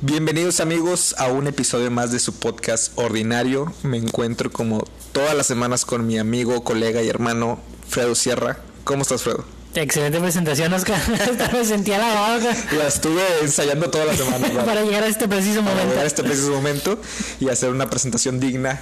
Bienvenidos amigos a un episodio más de su podcast ordinario. Me encuentro como todas las semanas con mi amigo, colega y hermano Fredo Sierra. ¿Cómo estás, Fredo? Excelente presentación, Oscar. me sentía la boca. La estuve ensayando toda la semana para, para llegar a este preciso para momento. llegar a este preciso momento y hacer una presentación digna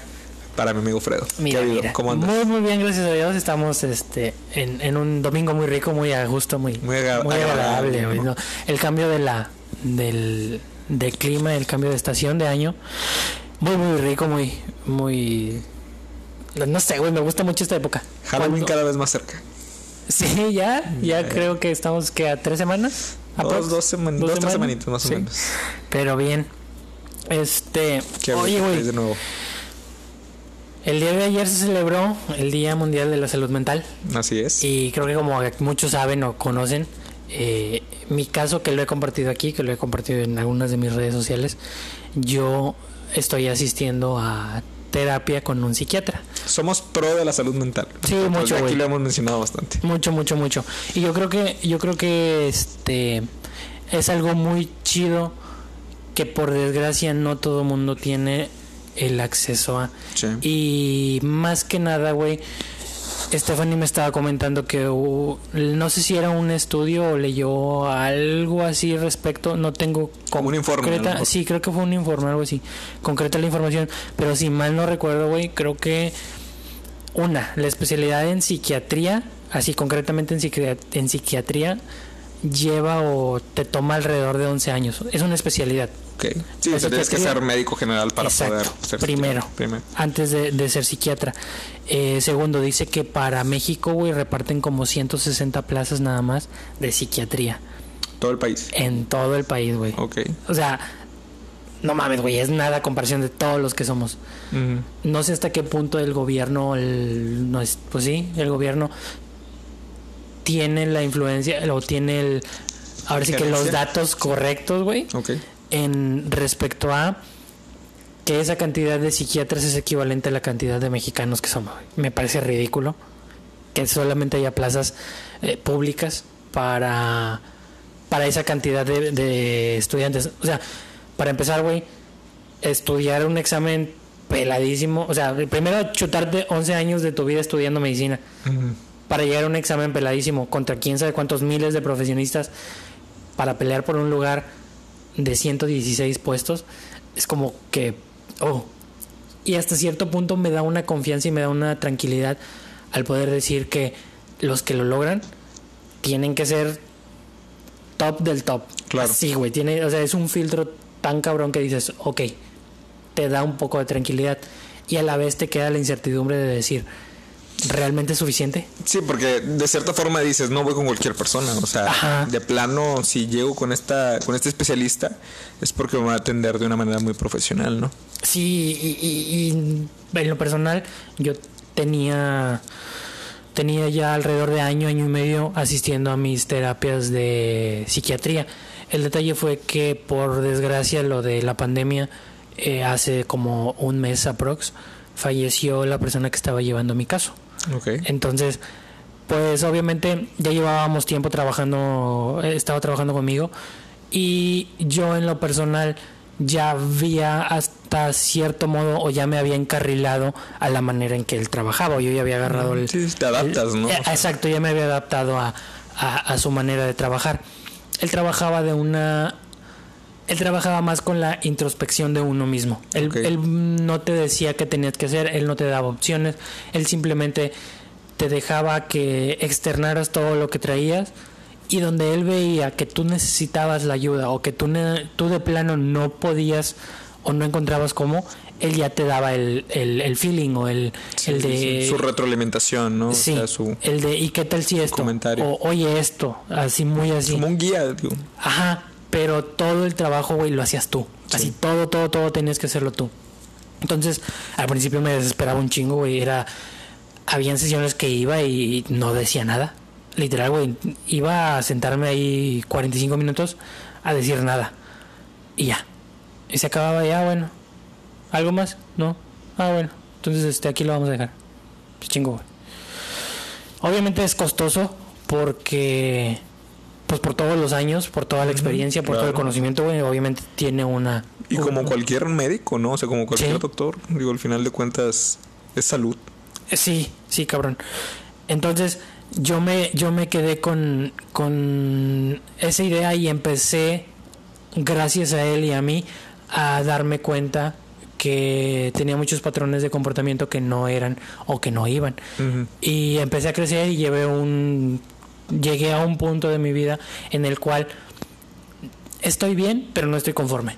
para mi amigo Fredo. Mira. ¿Cómo andas? Muy, muy bien, gracias a Dios. Estamos este, en, en un domingo muy rico, muy a gusto, muy, Muy agradable, agradable. El cambio de la del, del clima, el cambio de estación de año, muy, muy rico, muy, muy... No sé, güey, me gusta mucho esta época. Halloween Cuando- cada vez más cerca. Sí, ya, ya creo que estamos que a tres semanas. Dos, dos, seman- ¿Dos dos, tres semanitas más o menos. Pero bien. Este, ¿Qué oye, güey, de nuevo? El día de ayer se celebró el Día Mundial de la Salud Mental. Así es. Y creo que como muchos saben o conocen, eh, mi caso que lo he compartido aquí, que lo he compartido en algunas de mis redes sociales, yo estoy asistiendo a terapia con un psiquiatra. Somos pro de la salud mental. Sí, Nosotros mucho, Aquí lo hemos mencionado bastante. Mucho, mucho, mucho. Y yo creo que, yo creo que este es algo muy chido que por desgracia no todo mundo tiene el acceso a. Sí. Y más que nada, güey, Stephanie me estaba comentando que uh, no sé si era un estudio o leyó algo así respecto, no tengo Como un informe, concreta, sí, creo que fue un informe, algo así, concreta la información, pero si mal no recuerdo, güey, creo que una, la especialidad en psiquiatría, así concretamente en psiquiatría, lleva o te toma alrededor de 11 años. Es una especialidad. Ok. Sí, La tienes que ser médico general para Exacto, poder ser primero. psiquiatra. Primero. Antes de, de ser psiquiatra. Eh, segundo, dice que para México, güey, reparten como 160 plazas nada más de psiquiatría. Todo el país. En todo el país, güey. Ok. O sea, no mames, güey, es nada a comparación de todos los que somos. No sé hasta qué punto el gobierno, el, no es, pues sí, el gobierno tiene la influencia o tiene el, ahora sí que los datos correctos, güey, Ok. en respecto a que esa cantidad de psiquiatras es equivalente a la cantidad de mexicanos que somos. Me parece ridículo que solamente haya plazas eh, públicas para para esa cantidad de, de estudiantes. O sea, para empezar, güey, estudiar un examen peladísimo, o sea, primero chutarte 11 años de tu vida estudiando medicina Ujú. Para llegar a un examen peladísimo contra quién sabe cuántos miles de profesionistas para pelear por un lugar de 116 puestos, es como que, oh, y hasta cierto punto me da una confianza y me da una tranquilidad al poder decir que los que lo logran tienen que ser top del top. Claro. Sí, güey, tiene, o sea, es un filtro tan cabrón que dices, ok, te da un poco de tranquilidad y a la vez te queda la incertidumbre de decir, ¿realmente es suficiente? Sí, porque de cierta forma dices, no voy con cualquier persona. O sea, Ajá. de plano, si llego con esta, con este especialista, es porque me va a atender de una manera muy profesional, ¿no? Sí, y, y- y en lo personal, yo tenía tenía ya alrededor de año, año y medio asistiendo a mis terapias de psiquiatría. El detalle fue que por desgracia lo de la pandemia eh, hace como un mes aprox falleció la persona que estaba llevando mi caso. Entonces, pues obviamente ya llevábamos tiempo trabajando, eh, estaba trabajando conmigo y yo en lo personal ya había hasta cierto modo o ya me había encarrilado a la manera en que él trabajaba, yo ya había agarrado el... Sí, te adaptas, ¿no? Eh, Exacto, ya me había adaptado a, a- a su manera de trabajar. Él trabajaba de una... Él trabajaba más con la introspección de uno mismo. Él, él no te decía qué tenías que hacer, él no te daba opciones, él simplemente te dejaba que externaras todo lo que traías y donde él veía que tú necesitabas la ayuda o que tú, ne- tú de plano no podías o no encontrabas cómo, él ya te daba el, el, el feeling o el, sí, el de... sí. Su retroalimentación, ¿no? Sí, O sea, su, el de ¿y qué tal si esto? comentario. O oye esto, así muy así. como un guía, digo. Ajá, pero todo el trabajo, güey, lo hacías tú. Sí. Así todo, todo, todo tenías que hacerlo tú. Entonces, al principio me desesperaba un chingo, güey. Era. Habían sesiones que iba y no decía nada. Literal, güey. Iba a sentarme ahí 45 minutos a decir nada. Y ya. Y se acababa ya, bueno. ¿Algo más? No. Ah, bueno. Entonces, este, aquí lo vamos a dejar. chingo, güey. Obviamente es costoso porque, pues por todos los años, por toda la experiencia, por todo el conocimiento, güey, obviamente tiene una... Y como cualquier médico, ¿no? O sea, como cualquier Sí. doctor, digo, al final de cuentas es salud. Sí, sí, cabrón. Entonces, yo me, yo me quedé con, con esa idea y empecé, gracias a él y a mí, a darme cuenta que tenía muchos patrones de comportamiento que no eran o que no iban. Y empecé a crecer y llevé un llegué a un punto de mi vida en el cual estoy bien, pero no estoy conforme.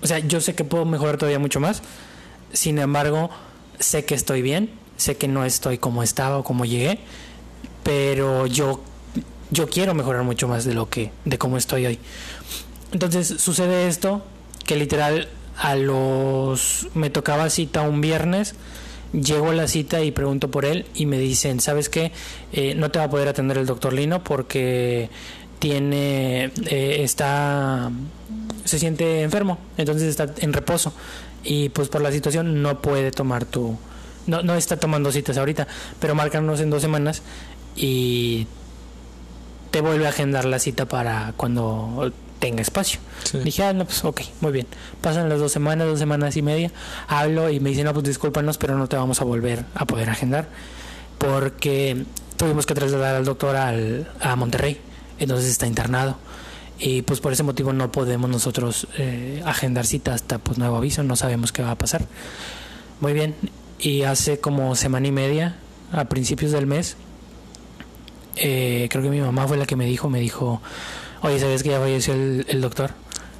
O sea, yo sé que puedo mejorar todavía mucho más. Sin embargo, sé que estoy bien, sé que no estoy como estaba o como llegué, pero yo yo quiero mejorar mucho más de lo que de cómo estoy hoy. Entonces, sucede esto que literal a los me tocaba cita un viernes Llego a la cita y pregunto por él y me dicen, ¿sabes qué? Eh, no te va a poder atender el doctor Lino porque tiene, eh, está, se siente enfermo, entonces está en reposo y pues por la situación no puede tomar tu, no, no está tomando citas ahorita, pero márcanos en dos semanas y te vuelve a agendar la cita para cuando tenga espacio. Sí. Dije, ah, no, pues ok, muy bien. Pasan las dos semanas, dos semanas y media. Hablo y me dicen, no, pues discúlpanos, pero no te vamos a volver a poder agendar. Porque tuvimos que trasladar al doctor al, a Monterrey. Entonces está internado. Y pues por ese motivo no podemos nosotros eh, agendar cita hasta pues nuevo aviso. No sabemos qué va a pasar. Muy bien. Y hace como semana y media, a principios del mes, eh, creo que mi mamá fue la que me dijo, me dijo, oye, ¿sabes que ya falleció el, el doctor?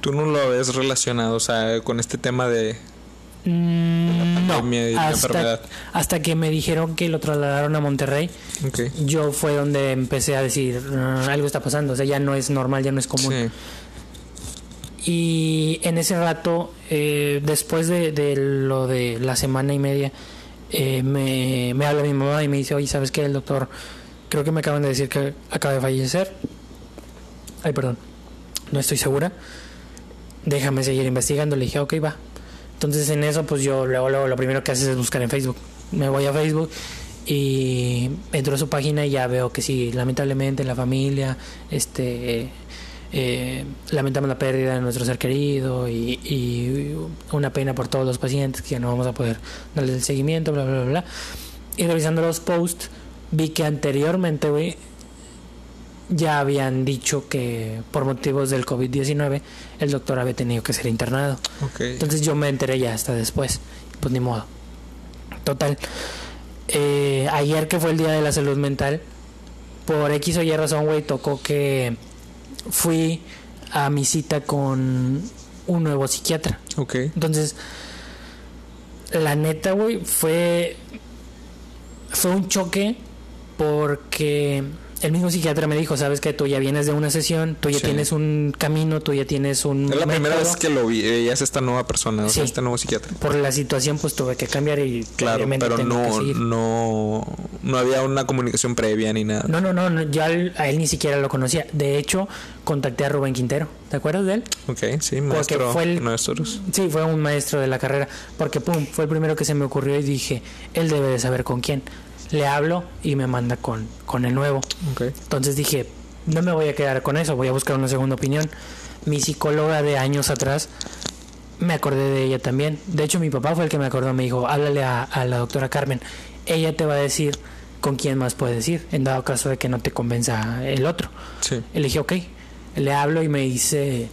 Tú no lo ves relacionado, o sea, con este tema de... Mm, no, hasta, que me dijeron que lo trasladaron a Monterrey, Ok. yo fue donde empecé a decir, "Ah, algo está pasando, o sea, ya no es normal, ya no es común. Sí. Y en ese rato, eh, después de, de lo de la semana y media, eh, me, me habla mi mamá y me dice, oye, ¿sabes qué? El doctor, creo que me acaban de decir que acaba de fallecer. Ay, perdón, no estoy segura. Déjame seguir investigando. Le dije, ok, va. Entonces en eso, pues yo luego, luego lo primero que haces es buscar en Facebook. Me voy a Facebook y entro a su página y ya veo que sí, lamentablemente la familia, este, eh, lamentamos la pérdida de nuestro ser querido y, una pena por todos los pacientes que no vamos a poder darles el seguimiento, bla, bla, bla. Y revisando los posts, vi que anteriormente, güey, ya habían dicho que por motivos del COVID-19 el doctor había tenido que ser internado. Entonces yo me enteré ya hasta después. Pues ni modo. Total. Eh, ayer que fue el Día de la Salud Mental, por X o Y razón, güey, tocó que fui a mi cita con un nuevo psiquiatra. Ok. Entonces, la neta, güey, fue, fue un choque porque el mismo psiquiatra me dijo, sabes que tú ya vienes de una sesión, tú ya Sí. tienes un camino, tú ya tienes un... Es la primera método. vez que lo vi, veías esta nueva persona, o sea, Sí. este nuevo psiquiatra. Por la situación, pues tuve que cambiar y Claro, pero no, no, no había una comunicación previa ni nada. No, no, no, no, yo al- a él ni siquiera lo conocía. De hecho, contacté a Rubén Quintero. ¿Te acuerdas de él? Ok, sí, maestro. fue el- Maestros. Sí, fue un maestro de la carrera. Porque, pum, fue el primero que se me ocurrió y dije, él debe de saber con quién. Le hablo y me manda con, con el nuevo. Entonces dije, no me voy a quedar con eso, voy a buscar una segunda opinión. Mi psicóloga de años atrás, me acordé de ella también. De hecho, mi papá fue el que me acordó, me dijo, háblale a, a la doctora Carmen. Ella te va a decir con quién más puedes ir, en dado caso de que no te convenza el otro. Sí. Le dije, ok. Le hablo y me dice,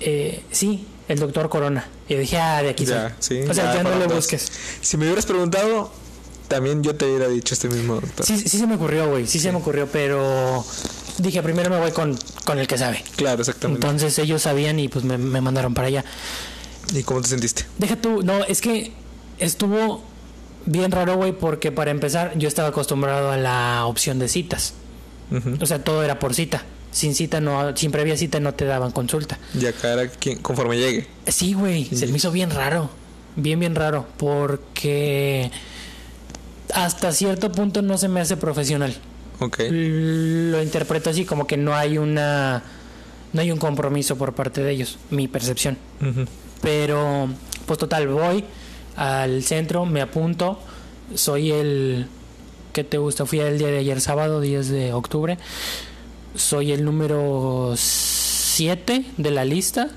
eh, sí, el doctor Corona. Y yo dije, ah, de aquí Ya, soy. sí, o sea, ya ya, no le busques. Si me hubieras preguntado, también yo te hubiera dicho este mismo doctor. Sí, sí se me ocurrió, güey, sí se me ocurrió, pero dije, primero me voy con, con el que sabe. Claro, exactamente. Entonces ellos sabían y pues me, me mandaron para allá. ¿Y cómo te sentiste? Deja tú, no, es que estuvo bien raro, güey, porque para empezar yo estaba acostumbrado a la opción de citas. O sea, todo era por cita. Sin cita, no, sin previa cita no te daban consulta. Y acá era quien, conforme llegue. Sí, güey, se me hizo bien raro. Bien, bien raro. Porque hasta cierto punto no se me hace profesional. Ok. Lo interpreto así como que no hay una no hay un compromiso por parte de ellos, mi percepción. Pero pues total voy al centro, me apunto, Soy el... ¿Qué te gusta? Fui el día de ayer, sábado 10 de octubre. Soy el número 7 de la lista.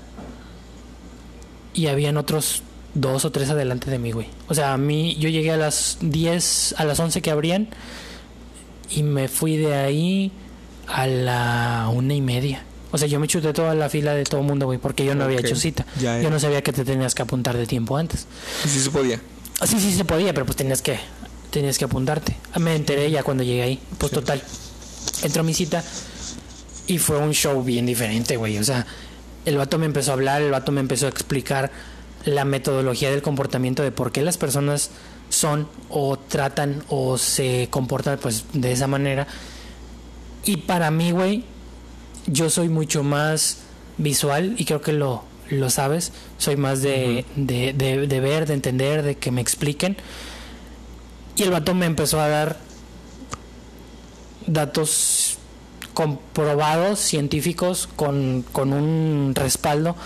Y habían otros dos o tres adelante de mí, güey. O sea, a mí, yo llegué a las 10, a las 11 que abrían. Y me fui de ahí a la una y media. O sea, yo me chuté toda la fila de todo el mundo, güey, porque yo no había hecho cita. Ya. Yo no sabía que te tenías que apuntar de tiempo antes. Y sí se podía. Sí, sí se podía, pero pues tenías que tenías que apuntarte. Me enteré ya cuando llegué ahí. Pues Sí. total. Entró a mi cita y fue un show bien diferente, güey. O sea, el vato me empezó a hablar, el vato me empezó a explicar la metodología del comportamiento de por qué las personas son o tratan o se comportan pues de esa manera. Y para mí, güey, yo soy mucho más visual y creo que lo, lo sabes. Soy más de, de, de- de ver, de entender, de que me expliquen. Y el vato me empezó a dar datos comprobados, científicos, con, con un respaldo.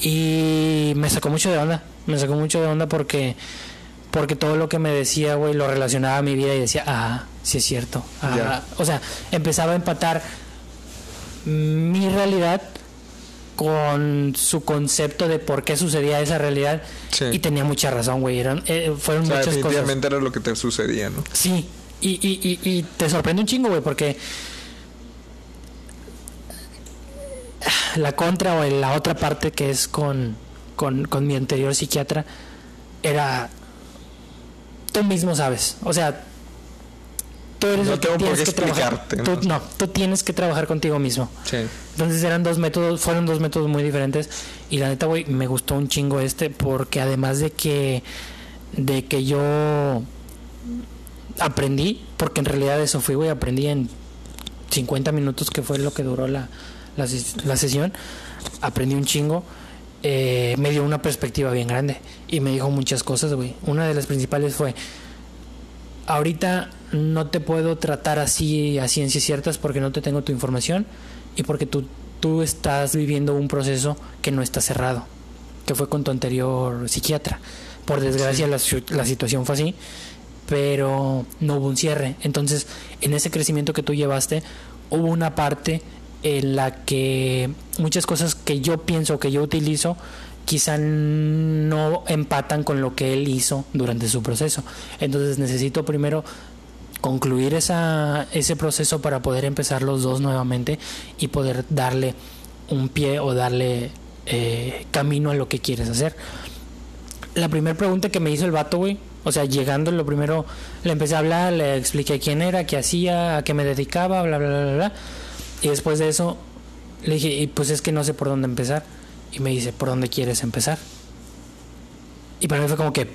Y me sacó mucho de onda. Me sacó mucho de onda porque porque todo lo que me decía, güey, lo relacionaba a mi vida y decía, ah, sí es cierto. Ah. O sea, empezaba a empatar mi realidad con su concepto de por qué sucedía esa realidad Sí. y tenía mucha razón, güey. Eran, eh, fueron O sea, muchas cosas. definitivamente era lo que te sucedía, ¿no? Sí, y, y, y, y te sorprende un chingo, güey, porque la contra o la otra parte que es con, con, con mi anterior psiquiatra era tú mismo sabes, o sea, tú eres No el que tengo por qué que trabajar. explicarte, Tú- ¿no? no, tú tienes que trabajar contigo mismo. Sí. Entonces eran dos métodos, fueron dos métodos muy diferentes y la neta, güey, me gustó un chingo este porque además de que de que yo aprendí, porque en realidad eso fui, güey, aprendí en 50 minutos que fue lo que duró la, la, la sesión, aprendí un chingo, eh, me dio una perspectiva bien grande y me dijo muchas cosas, güey. Una de las principales fue, ahorita no te puedo tratar así a ciencias ciertas porque no te tengo tu información y porque tú, tú estás viviendo un proceso que no está cerrado, que fue con tu anterior psiquiatra. Por desgracia la, la situación fue así, pero no hubo un cierre. Entonces, en ese crecimiento que tú llevaste, hubo una parte en la que muchas cosas que yo pienso, que yo utilizo, quizá no empatan con lo que él hizo durante su proceso. Entonces necesito primero concluir esa, ese proceso para poder empezar los dos nuevamente y poder darle un pie o darle eh, camino a lo que quieres hacer. La primera pregunta que me hizo el vato, güey, o sea, llegando, lo primero le empecé a hablar, le expliqué quién era, qué hacía, a qué me dedicaba, bla, bla, bla, bla. Y después de eso le dije, y pues es que no sé por dónde empezar. Y me dice, ¿por dónde quieres empezar? Y para mí fue como que,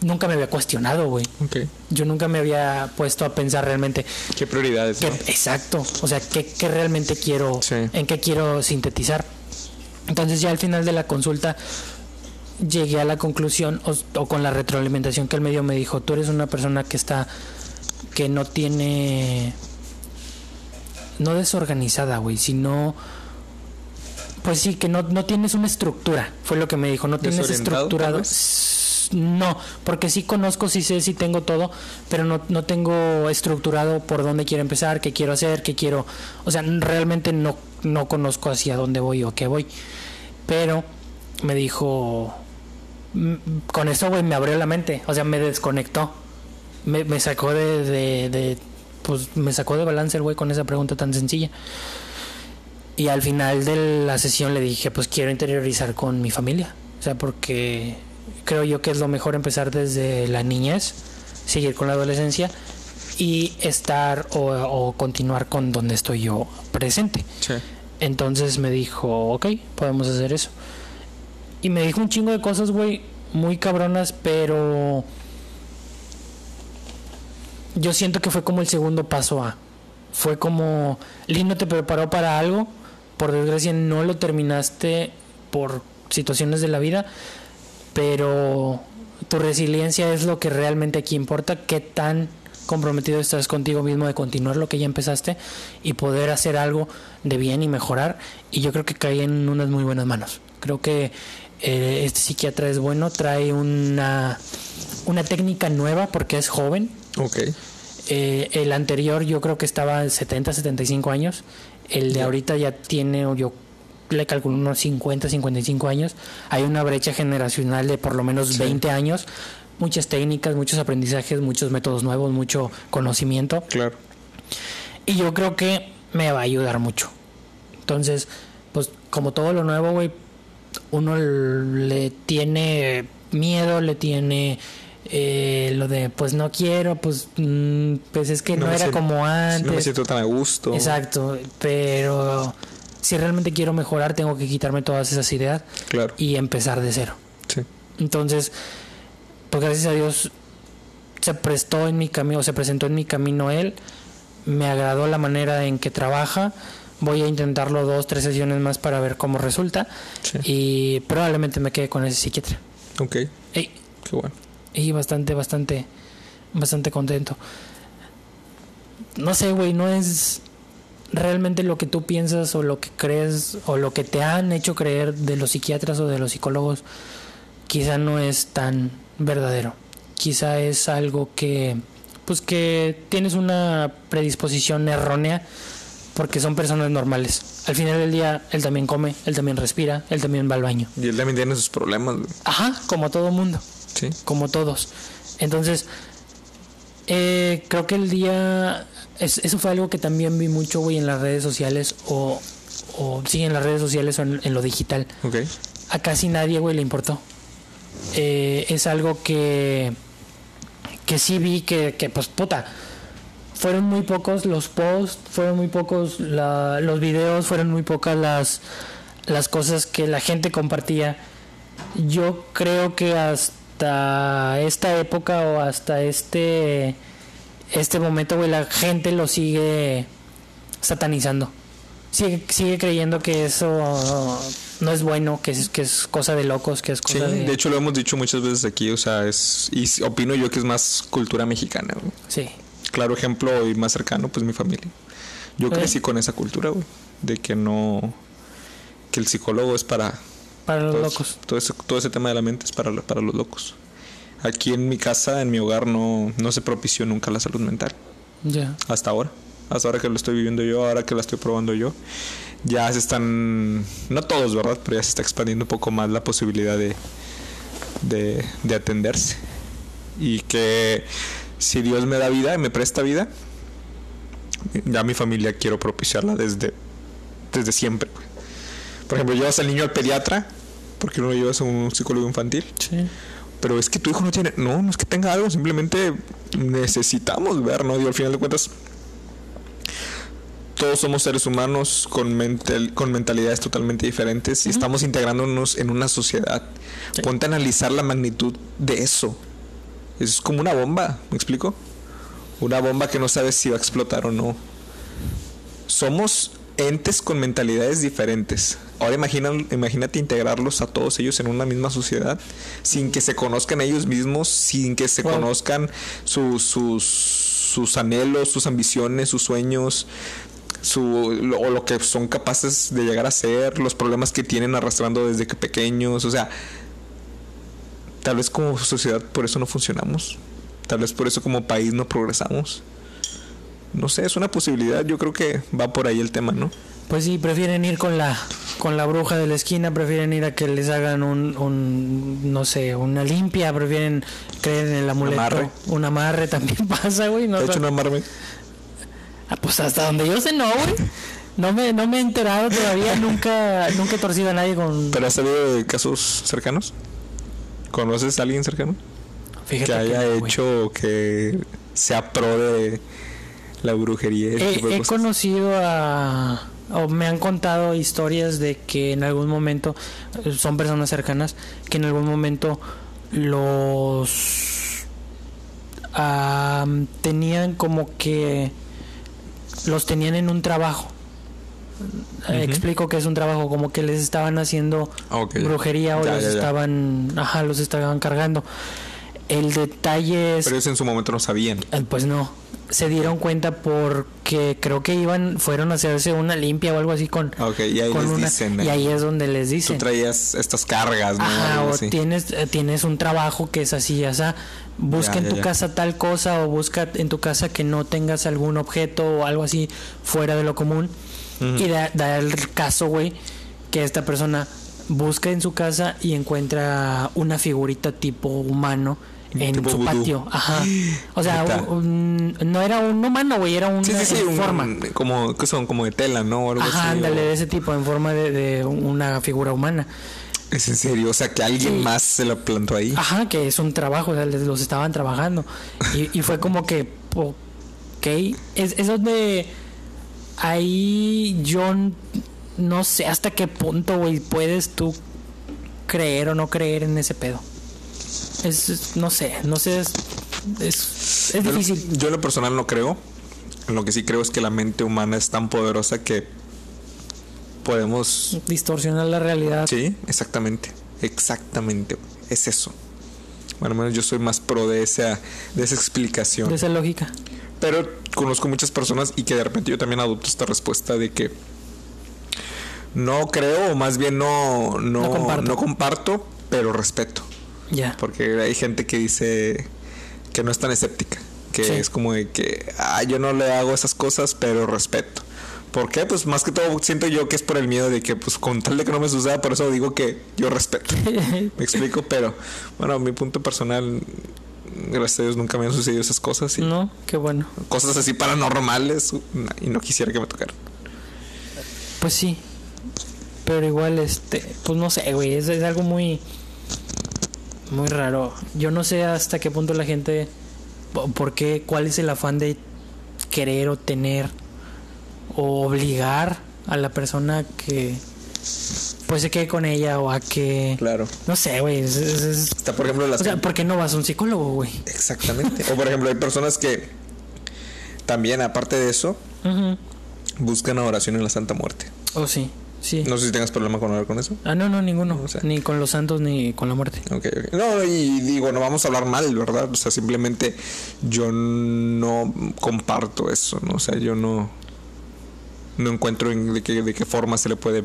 nunca me había cuestionado, güey. Yo nunca me había puesto a pensar realmente, ¿Qué prioridades? qué- no? exacto, o sea, qué, qué realmente quiero, Sí. en qué quiero sintetizar. Entonces ya al final de la consulta llegué a la conclusión o, o con la retroalimentación que él me dio me dijo, tú eres una persona que está, que no tiene, no desorganizada, güey, sino... Pues sí, que no, no tienes una estructura, fue lo que me dijo, no tienes ¿Desorientado, tal estructurado. No, porque sí conozco, sí sé, sí tengo todo, pero no, no tengo estructurado por dónde quiero empezar, qué quiero hacer, qué quiero... O sea, realmente no, no conozco hacia dónde voy o a qué voy. Pero me dijo... mm, Con esto, güey, me abrió la mente, o sea, me desconectó. Me, me sacó de, de, de- Pues me sacó de balance el güey con esa pregunta tan sencilla. Y al final de la sesión le dije, pues quiero interiorizar con mi familia. O sea, porque creo yo que es lo mejor empezar desde la niñez, seguir con la adolescencia y estar o, o continuar con donde estoy yo presente. Sí. Entonces me dijo, ok, podemos hacer eso. Y me dijo un chingo de cosas, güey, muy cabronas, pero yo siento que fue como el segundo paso a. Fue como, Lino te preparó para algo, por desgracia no lo terminaste por situaciones de la vida, pero tu resiliencia es lo que realmente aquí importa, qué tan comprometido estás contigo mismo de continuar lo que ya empezaste y poder hacer algo de bien y mejorar. Y yo creo que caí en unas muy buenas manos. Creo que eh, este psiquiatra es bueno, trae una una técnica nueva porque es joven. Ok. Eh, el anterior yo creo que estaba en 70, 75 años. El de ahorita ya tiene, yo le calculo unos 50, 55 años. Hay una brecha generacional de por lo menos Sí. 20 años. Muchas técnicas, muchos aprendizajes, muchos métodos nuevos, mucho conocimiento. Claro. Y yo creo que me va a ayudar mucho. Entonces, pues como todo lo nuevo, güey, uno le tiene miedo, le tiene eh, lo de, pues no quiero, pues, mm, pues es que no, era siento- como No me antes. siento tan a gusto. Exacto, pero si realmente quiero mejorar, tengo que quitarme todas esas ideas Claro. y empezar de cero. Sí. Entonces, pues gracias a Dios se prestó en mi camino, se presentó en mi camino él, me agradó la manera en que trabaja, voy a intentarlo dos, tres sesiones más para ver cómo resulta Sí. y probablemente me quede con ese psiquiatra. Ok. Qué bueno. Y bastante, bastante, bastante contento. No sé, güey, no es realmente lo que tú piensas o lo que crees o lo que te han hecho creer de los psiquiatras o de los psicólogos, quizá no es tan verdadero. Quizá es algo que, pues que tienes una predisposición errónea porque son personas normales. Al final del día, él también come, él también respira, él también va al baño. Y él también tiene sus problemas. Ajá, como todo mundo Sí. como todos. Entonces, eh, creo que el día, es- eso fue algo que también vi mucho, güey, en las redes sociales o, o sí, en las redes sociales o en, en lo digital. A casi nadie, güey, le importó. Eh, es algo que, que sí vi que, que, pues, puta, fueron muy pocos los posts, fueron muy pocos la- los videos, fueron muy pocas las, las cosas que la gente compartía. Yo creo que hasta esta época o hasta este este momento, güey, la gente lo sigue satanizando. Sigue, sigue creyendo que eso no es bueno, que es, que es cosa de locos, que es Sí, cosa de... de hecho lo hemos dicho muchas veces aquí, o sea, es y opino yo que es más cultura mexicana. güey. Sí, Claro ejemplo y más cercano, pues mi familia. Yo crecí con esa cultura, güey, de que no que el psicólogo es para para los locos. Todo ese, todo ese tema de la mente es para, para los locos. Aquí en mi casa, en mi hogar, no, no se propició nunca la salud mental. Ya. Hasta ahora. Hasta ahora que lo estoy viviendo yo, ahora que la estoy probando yo. Ya se están, no todos, ¿verdad? Pero ya se está expandiendo un poco más la posibilidad de, de, de atenderse. Y que si Dios me da vida y me presta vida, ya mi familia quiero propiciarla desde, desde siempre. Por ejemplo, llevas al niño al pediatra, porque no lo llevas a un psicólogo infantil. Sí. Pero es que tu hijo no tiene. No, no es que tenga algo, simplemente necesitamos ver, ¿no? Digo, al final de cuentas, todos somos seres humanos con, mental, con mentalidades totalmente diferentes y estamos integrándonos en una sociedad. Sí. Ponte a analizar la magnitud de eso. Es como una bomba, ¿me explico? Una bomba que no sabes si va a explotar o no. Somos entes con mentalidades diferentes. Ahora imagina, imagínate integrarlos a todos ellos en una misma sociedad sin que se conozcan ellos mismos, sin que se Wow. conozcan sus, sus, sus anhelos, sus ambiciones, sus sueños, su, lo, o lo que son capaces de llegar a ser, los problemas que tienen arrastrando desde que pequeños. O sea, tal vez como sociedad por eso no funcionamos. Tal vez por eso como país no progresamos. No sé, es una posibilidad. Yo creo que va por ahí el tema, ¿no? Pues sí, prefieren ir con la con la bruja de la esquina, prefieren ir a que les hagan un, un no sé, una limpia, prefieren creer en el amuleto. Amarre. Un amarre también pasa, güey. No, De hecho, una marme. Ah, pues hasta donde yo sé, no, güey. No me, no me he enterado todavía, nunca, nunca he torcido a nadie con... ¿Pero has sabido de casos cercanos? ¿Conoces a alguien cercano? Fíjate que haya no, hecho que sea pro de la brujería. ese tipo de He, he cosas. conocido a... o me han contado historias de que en algún momento, son personas cercanas, que en algún momento los... tenían como que... Los tenían en un trabajo. Explico que es un trabajo, como que les estaban haciendo Ah, brujería o Ya, los ya, estaban, ajá, los estaban cargando. El detalle es... Pero ellos en su momento no sabían. Eh, Pues no, se dieron cuenta porque creo que iban, fueron a hacerse una limpia o algo así con... Ok, y ahí con les una- dicen. Y ahí es donde les Tú dicen. traías estas cargas, ¿no? Ajá, o así. tienes, eh, tienes un trabajo que es así, o sea, busca Ya, en ya, tu ya. casa tal cosa o busca en tu casa que no tengas algún objeto o algo así fuera de lo común. Y da, da el caso, güey, que esta persona busca en su casa y encuentra una figurita tipo humano en Tipo su vudú. patio. Ajá. O sea, Neta. un- un- no era un humano, güey, era una Sí, sí, sí, un- forma. como, que son como de tela, ¿no? O algo Ajá, ándale, de ese tipo, en forma de, de una figura humana. Es en serio, o sea, que alguien más se lo plantó ahí. Ajá, que es un trabajo, o sea, les- los estaban trabajando. Y, y fue como que, ok, es, es donde ahí yo no sé hasta qué punto, güey, puedes tú creer o no creer en ese pedo. Es, no sé, no sé, es, es, difícil. yo en lo personal no creo. Lo que sí creo es que la mente humana es tan poderosa que podemos... Distorsionar la realidad. Sí, exactamente. Exactamente. Es eso. Bueno, menos yo soy más pro de esa, de esa explicación. De esa lógica. Pero conozco muchas personas y que de repente yo también adopto esta respuesta de que no creo o más bien no, no, No comparto. no comparto, pero respeto. Ya. Porque hay gente que dice que no es tan escéptica. Que Sí. es como de que ah, yo no le hago esas cosas, pero respeto. ¿Por qué? Pues más que todo siento yo que es por el miedo de que pues con tal de que no me suceda, por eso digo que yo respeto. me explico, pero bueno, mi punto personal, gracias a Dios nunca me han sucedido esas cosas y No, qué bueno. cosas así paranormales y no quisiera que me tocaran. Pues sí. Pero igual, este, pues no sé, güey, es, es algo muy, muy raro. Yo no sé hasta qué punto la gente, po- por qué, cuál es el afán de querer o tener o obligar a la persona que, pues se quede con ella o a que, Claro. no sé, güey, es- es- es- Está por ejemplo las o sea, ¿por qué no vas a un psicólogo, güey? Exactamente. o por ejemplo hay personas que también aparte de eso buscan oración en la Santa Muerte. Oh, sí, sí. No sé si tengas problema con hablar con eso. Ah, no, no, ninguno. O sea- ni con los santos ni con la muerte. Ok, ok. No, y digo, no vamos a hablar mal, ¿verdad? O sea, simplemente yo no comparto eso, ¿no? O sea, yo no no encuentro en de qué, de qué forma se le puede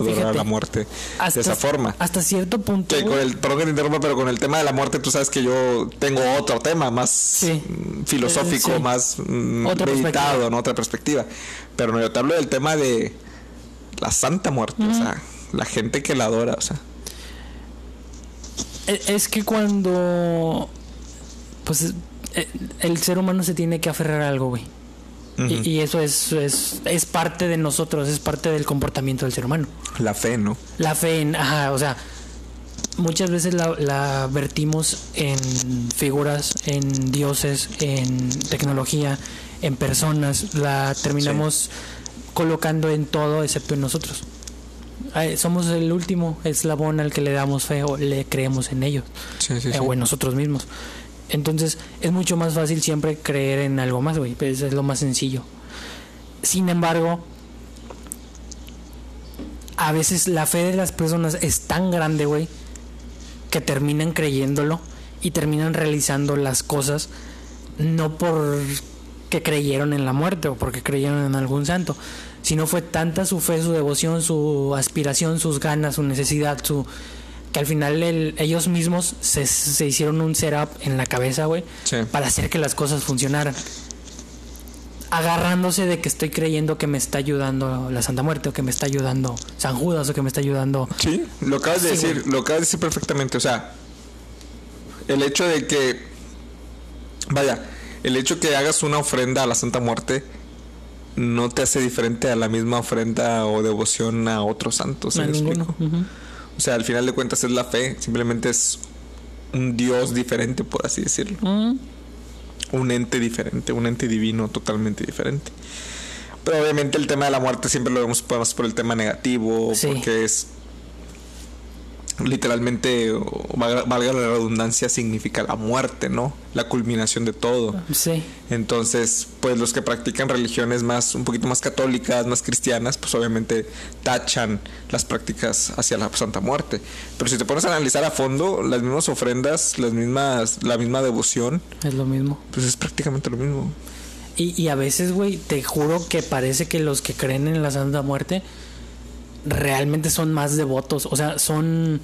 adorar a la muerte de esa forma. Hasta cierto punto. Que con el, perdón que te interrumpa, pero con el tema de la muerte, tú sabes que yo tengo otro tema más Sí. filosófico, sí. más mm, Otra meditado. ¿no? Otra perspectiva. Pero no, yo te hablo del tema de la santa muerte, o sea, la gente que la adora, o sea. e- Es que cuando. Pues eh, el ser humano se tiene que aferrar a algo, güey. Y- eso es, es, es parte de nosotros, es parte del comportamiento del ser humano. La fe, ¿no? La fe en. Ajá, o sea. Muchas veces la, la vertimos en figuras, en dioses, en tecnología, en personas. La terminamos colocando en todo excepto en nosotros. Somos el último eslabón al que le damos fe o le creemos en ellos Sí, sí, eh, o en nosotros mismos. Entonces es mucho más fácil siempre creer en algo más, güey. Pues es lo más sencillo. Sin embargo, a veces la fe de las personas es tan grande, güey, que terminan creyéndolo y terminan realizando las cosas no por que creyeron en la muerte o porque creyeron en algún santo, sino fue tanta su fe, su devoción, su aspiración, sus ganas, su necesidad, su que al final el- ellos mismos se, se hicieron un setup en la cabeza, güey, Sí. para hacer que las cosas funcionaran. Agarrándose de que estoy creyendo que me está ayudando la Santa Muerte o que me está ayudando San Judas o que me está ayudando Sí, lo acabas de Sí, decir, lo acabas de decir perfectamente. O sea, el hecho de que, vaya, el hecho que hagas una ofrenda a la Santa Muerte no te hace diferente a la misma ofrenda o devoción a otros santos. ¿sí ninguno. explico? O sea, al final de cuentas es la fe, simplemente es un Dios diferente, por así decirlo. Mm, Un ente diferente, un ente divino totalmente diferente. Pero obviamente el tema de la muerte siempre lo vemos más por el tema negativo, Sí. porque es literalmente, valga la redundancia, significa la muerte, ¿no? La culminación de todo. Sí. Entonces, pues los que practican religiones más, un poquito más católicas, más cristianas, pues obviamente tachan las prácticas hacia la Santa Muerte. Pero si te pones a analizar a fondo, las mismas ofrendas, las mismas, la misma devoción, Es lo mismo. pues es prácticamente lo mismo. Y, y a veces, güey, te juro que parece que los que creen en la Santa Muerte realmente son más devotos. O sea, son.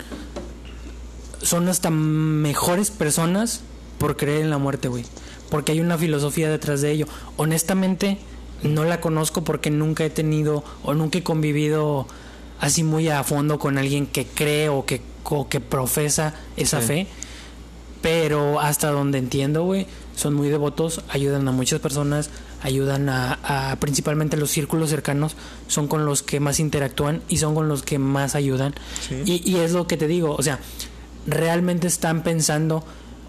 Son hasta mejores personas por creer en la muerte, güey. Porque hay una filosofía detrás de ello. Honestamente, no la conozco porque nunca he tenido o nunca he convivido así muy a fondo con alguien que cree o que, o que profesa esa Sí. fe. Pero hasta donde entiendo, güey, son muy devotos, ayudan a muchas personas, ayudan a, a principalmente los círculos cercanos, son con los que más interactúan y son con los que más ayudan. Sí. Y, y es lo que te digo, o sea, realmente están pensando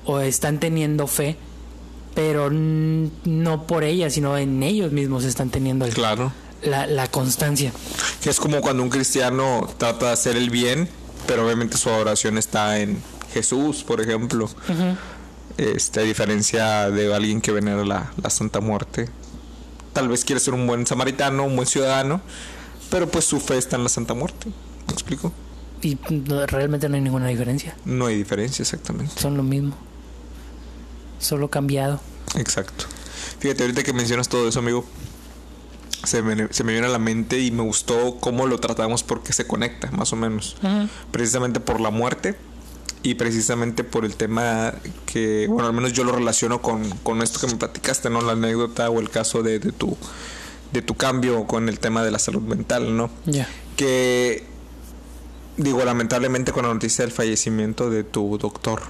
o están teniendo fe, pero no por ella, sino en ellos mismos están teniendo el- Claro. la, la constancia. Que es como cuando un cristiano trata de hacer el bien, pero obviamente su adoración está en Jesús, por ejemplo. Este, a diferencia de alguien que venera la, la Santa Muerte. Tal vez quiere ser un buen samaritano, un buen ciudadano, pero pues su fe está en la Santa Muerte. ¿Me explico? Y no- realmente no hay ninguna diferencia, No hay diferencia exactamente. son lo mismo, solo cambiado. Exacto. Fíjate, ahorita que mencionas todo eso, amigo, se me, se me viene a la mente y me gustó cómo lo tratamos porque se conecta, más o menos. Precisamente por la muerte y precisamente por el tema que, bueno, al menos yo lo relaciono con, con esto que me platicaste, ¿no? La anécdota o el caso de, de tu de tu cambio con el tema de la salud mental, ¿no? Ya. que digo lamentablemente con la noticia del fallecimiento de tu doctor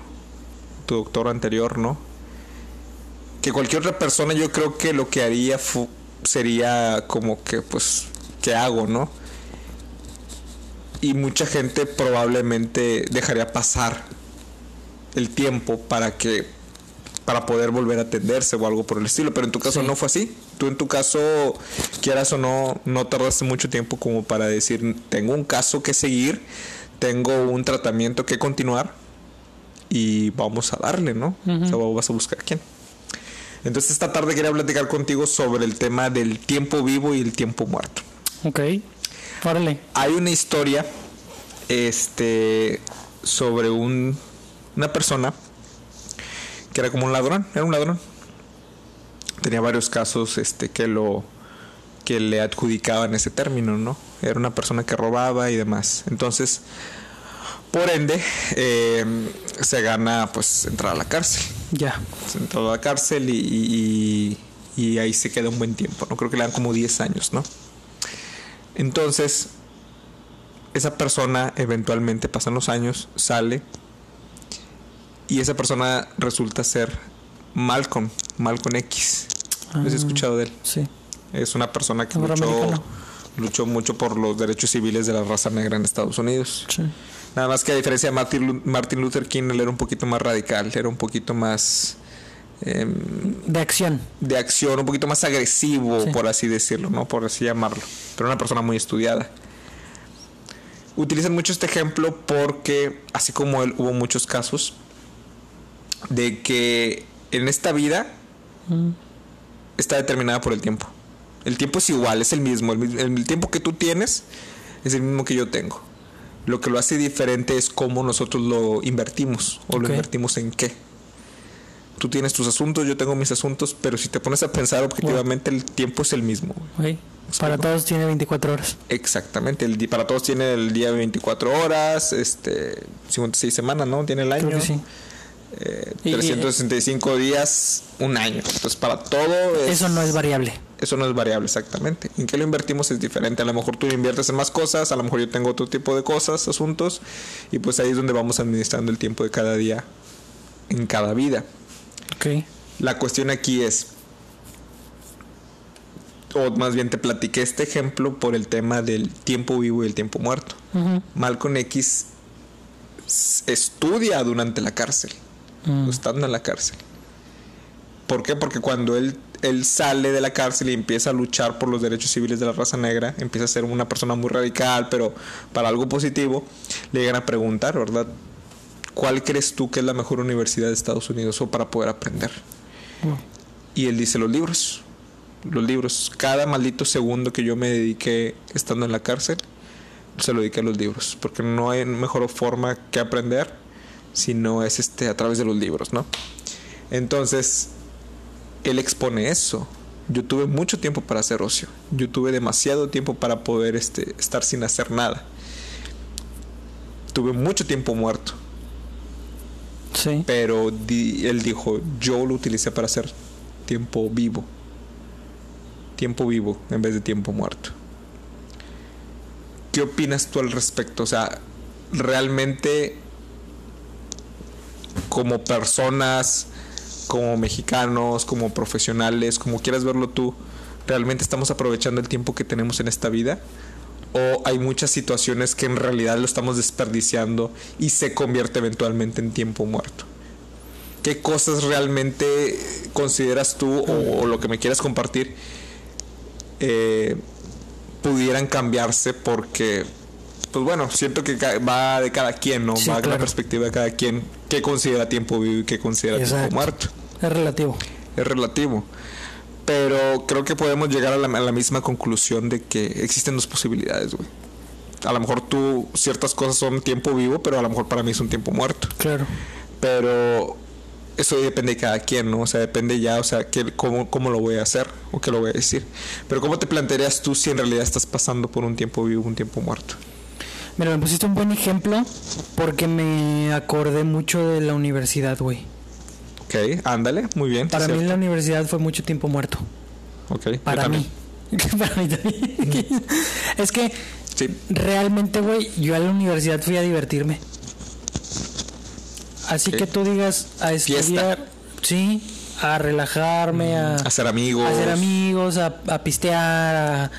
tu doctor anterior no que cualquier otra persona yo creo que lo que haría sería como que pues qué hago no y mucha gente probablemente dejaría pasar el tiempo para que para poder volver a atenderse o algo por el estilo pero en tu caso Sí. no fue así. Tú en tu caso quieras o no no tardaste mucho tiempo como para decir tengo un caso que seguir tengo un tratamiento que continuar y vamos a darle no o sea, vas a buscar quién. Entonces esta tarde quería platicar contigo sobre el tema del tiempo vivo y el tiempo muerto. Ok. Órale. hay una historia este sobre un una persona que era como un ladrón, era un ladrón. Tenía varios casos este que lo que le adjudicaban ese término, ¿no? Era una persona que robaba y demás. Entonces, por ende, eh, se gana pues entrar a la cárcel. Ya. Se entró a la cárcel y, y- y ahí se queda un buen tiempo, ¿no? Creo que le dan como 10 años, ¿no? Entonces, esa persona eventualmente pasan los años, sale y esa persona resulta ser Malcolm, Malcolm X. ¿Has Ah. escuchado de él? Sí. Es una persona que luchó, luchó mucho por los derechos civiles de la raza negra en Estados Unidos. Sí. Nada más que a diferencia de Martin, Martin Luther King, él era un poquito más radical, era un poquito más em, De acción. de acción, un poquito más agresivo, Sí. por así decirlo, ¿no? Por así llamarlo. Pero una persona muy estudiada. Utilizan mucho este ejemplo porque, así como él, hubo muchos casos de que en esta vida está determinada por el tiempo. El tiempo es igual, es el mismo. El, tiempo que tú tienes es el mismo que yo tengo. Lo que lo hace diferente es cómo nosotros lo invertimos o lo invertimos en qué. Tú tienes tus asuntos, yo tengo mis asuntos, pero si te pones a pensar objetivamente, el tiempo es el mismo. Para todos tiene 24 horas. Exactamente, el para todos tiene el día de 24 horas, este 56 semanas, ¿no? Tiene el año. Creo que sí. Eh, Y- 365 días, un año. Entonces, para todo es- Eso no es variable. eso no es variable exactamente. En qué lo invertimos es diferente. A lo mejor tú inviertes en más cosas, a lo mejor yo tengo otro tipo de cosas, asuntos, y pues ahí es donde vamos administrando el tiempo de cada día en cada vida. Ok. La cuestión aquí es, o más bien te platiqué este ejemplo por el tema del tiempo vivo y el tiempo muerto. Malcolm X estudia durante la cárcel, Mm. estando en la cárcel. ¿Por qué? Porque cuando él, él sale de la cárcel y empieza a luchar por los derechos civiles de la raza negra, empieza a ser una persona muy radical, pero para algo positivo, le llegan a preguntar, ¿verdad? ¿Cuál crees tú que es la mejor universidad de Estados Unidos o para poder aprender? Y él dice los libros. Los libros. Cada maldito segundo que yo me dediqué estando en la cárcel, se lo dediqué a los libros. Porque no hay mejor forma que aprender si no es este a través de los libros, ¿no? Entonces, él expone eso. Yo tuve mucho tiempo para hacer ocio. Yo tuve demasiado tiempo para poder este, estar sin hacer nada. Tuve mucho tiempo muerto. Sí. Pero di- él dijo, yo lo utilicé para hacer tiempo vivo. Tiempo vivo en vez de tiempo muerto. ¿Qué opinas tú al respecto? O sea, realmente como personas, como mexicanos, como profesionales, como quieras verlo tú, ¿realmente estamos aprovechando el tiempo que tenemos en esta vida? ¿O hay muchas situaciones que en realidad lo estamos desperdiciando y se convierte eventualmente en tiempo muerto? ¿Qué cosas realmente consideras tú o, o lo que me quieras compartir eh, pudieran cambiarse porque pues bueno, siento que va de cada quien, ¿no? Sí, va de la perspectiva de cada quien. ¿Qué considera tiempo vivo y qué considera tiempo muerto? Es relativo. Es relativo. Pero creo que podemos llegar a la, a la misma conclusión de que existen dos posibilidades, güey. A lo mejor tú, ciertas cosas son tiempo vivo, pero a lo mejor para mí es un tiempo muerto. Claro. Pero eso depende de cada quien, ¿no? O sea, depende ya, o sea, que, cómo, cómo lo voy a hacer o qué lo voy a decir. Pero ¿cómo te plantearías tú si en realidad estás pasando por un tiempo vivo, un tiempo muerto? Mira, me pusiste un buen ejemplo porque me acordé mucho de la universidad, güey. Ok, ándale, muy bien. Para mí cierto. la universidad fue mucho tiempo muerto. Ok, yo Para también. mí. para mí también. es que Sí, realmente, güey, yo a la universidad fui a divertirme. Así que tú digas a Fiesta. estudiar, sí, a relajarme, a, hacer amigos. a hacer amigos, a, a pistear, a,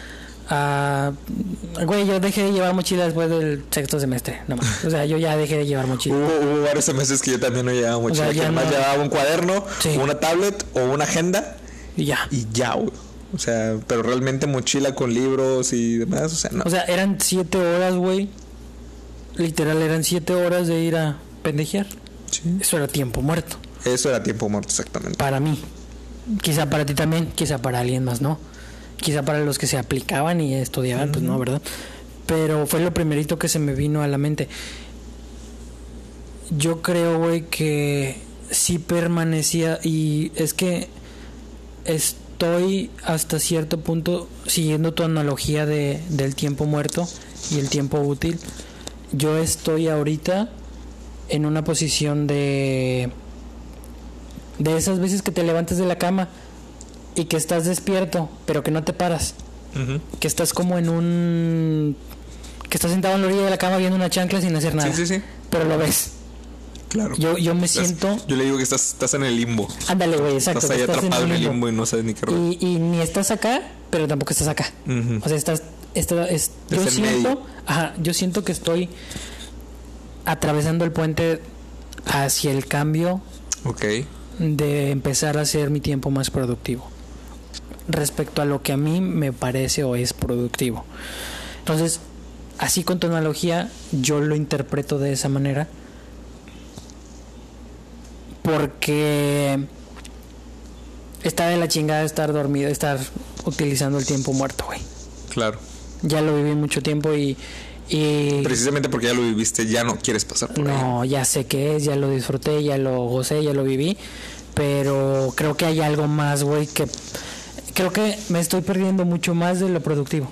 Güey, yo dejé de llevar mochila después del sexto semestre, no más. O sea, yo ya dejé de llevar mochila. Hubo, hubo varios meses que yo también no llevaba mochila, sea, que nomás no- llevaba un cuaderno, Sí. una tablet o una agenda Y ya. y ya, güey. O sea, pero realmente mochila con libros y demás, o sea, no. O sea, eran siete horas, güey. Literal, eran siete horas de ir a pendejear. Sí. Eso era tiempo muerto. Eso era tiempo muerto, exactamente. Para mí. Quizá para ti también, quizá para alguien más, ¿no? Quizá para los que se aplicaban y estudiaban, pues no, ¿verdad? Pero fue lo primerito que se me vino a la mente. Yo creo, güey, que sí permanecía y es que estoy hasta cierto punto siguiendo tu analogía de, del tiempo muerto y el tiempo útil. Yo estoy ahorita en una posición de de esas veces que te levantas de la cama y que estás despierto, pero que no te paras, Ujú. que estás como en un que estás sentado en la orilla de la cama viendo una chancla sin hacer nada, Sí, sí, sí. pero lo ves. Claro. Yo yo me Estás- siento, Yo le digo que estás, estás en el limbo. ándale, güey, exacto, estás ahí estás atrapado en el limbo. limbo y no sabes ni qué rollo. y, y ni estás acá, pero tampoco estás acá. O sea, estás, estás- es- yo en siento, ajá, yo siento que estoy atravesando el puente hacia el cambio Ok. de empezar a hacer mi tiempo más productivo respecto a lo que a mí me parece o es productivo. Entonces, así con tu analogía, yo lo interpreto de esa manera porque está de la chingada estar dormido, estar utilizando el tiempo muerto, güey. Claro. Ya lo viví mucho tiempo y, y Precisamente porque ya lo viviste, ya no quieres pasar por ahí. no, ya sé qué es, ya lo disfruté, ya lo gocé, ya lo viví, pero creo que hay algo más, güey, que creo que me estoy perdiendo mucho más de lo productivo.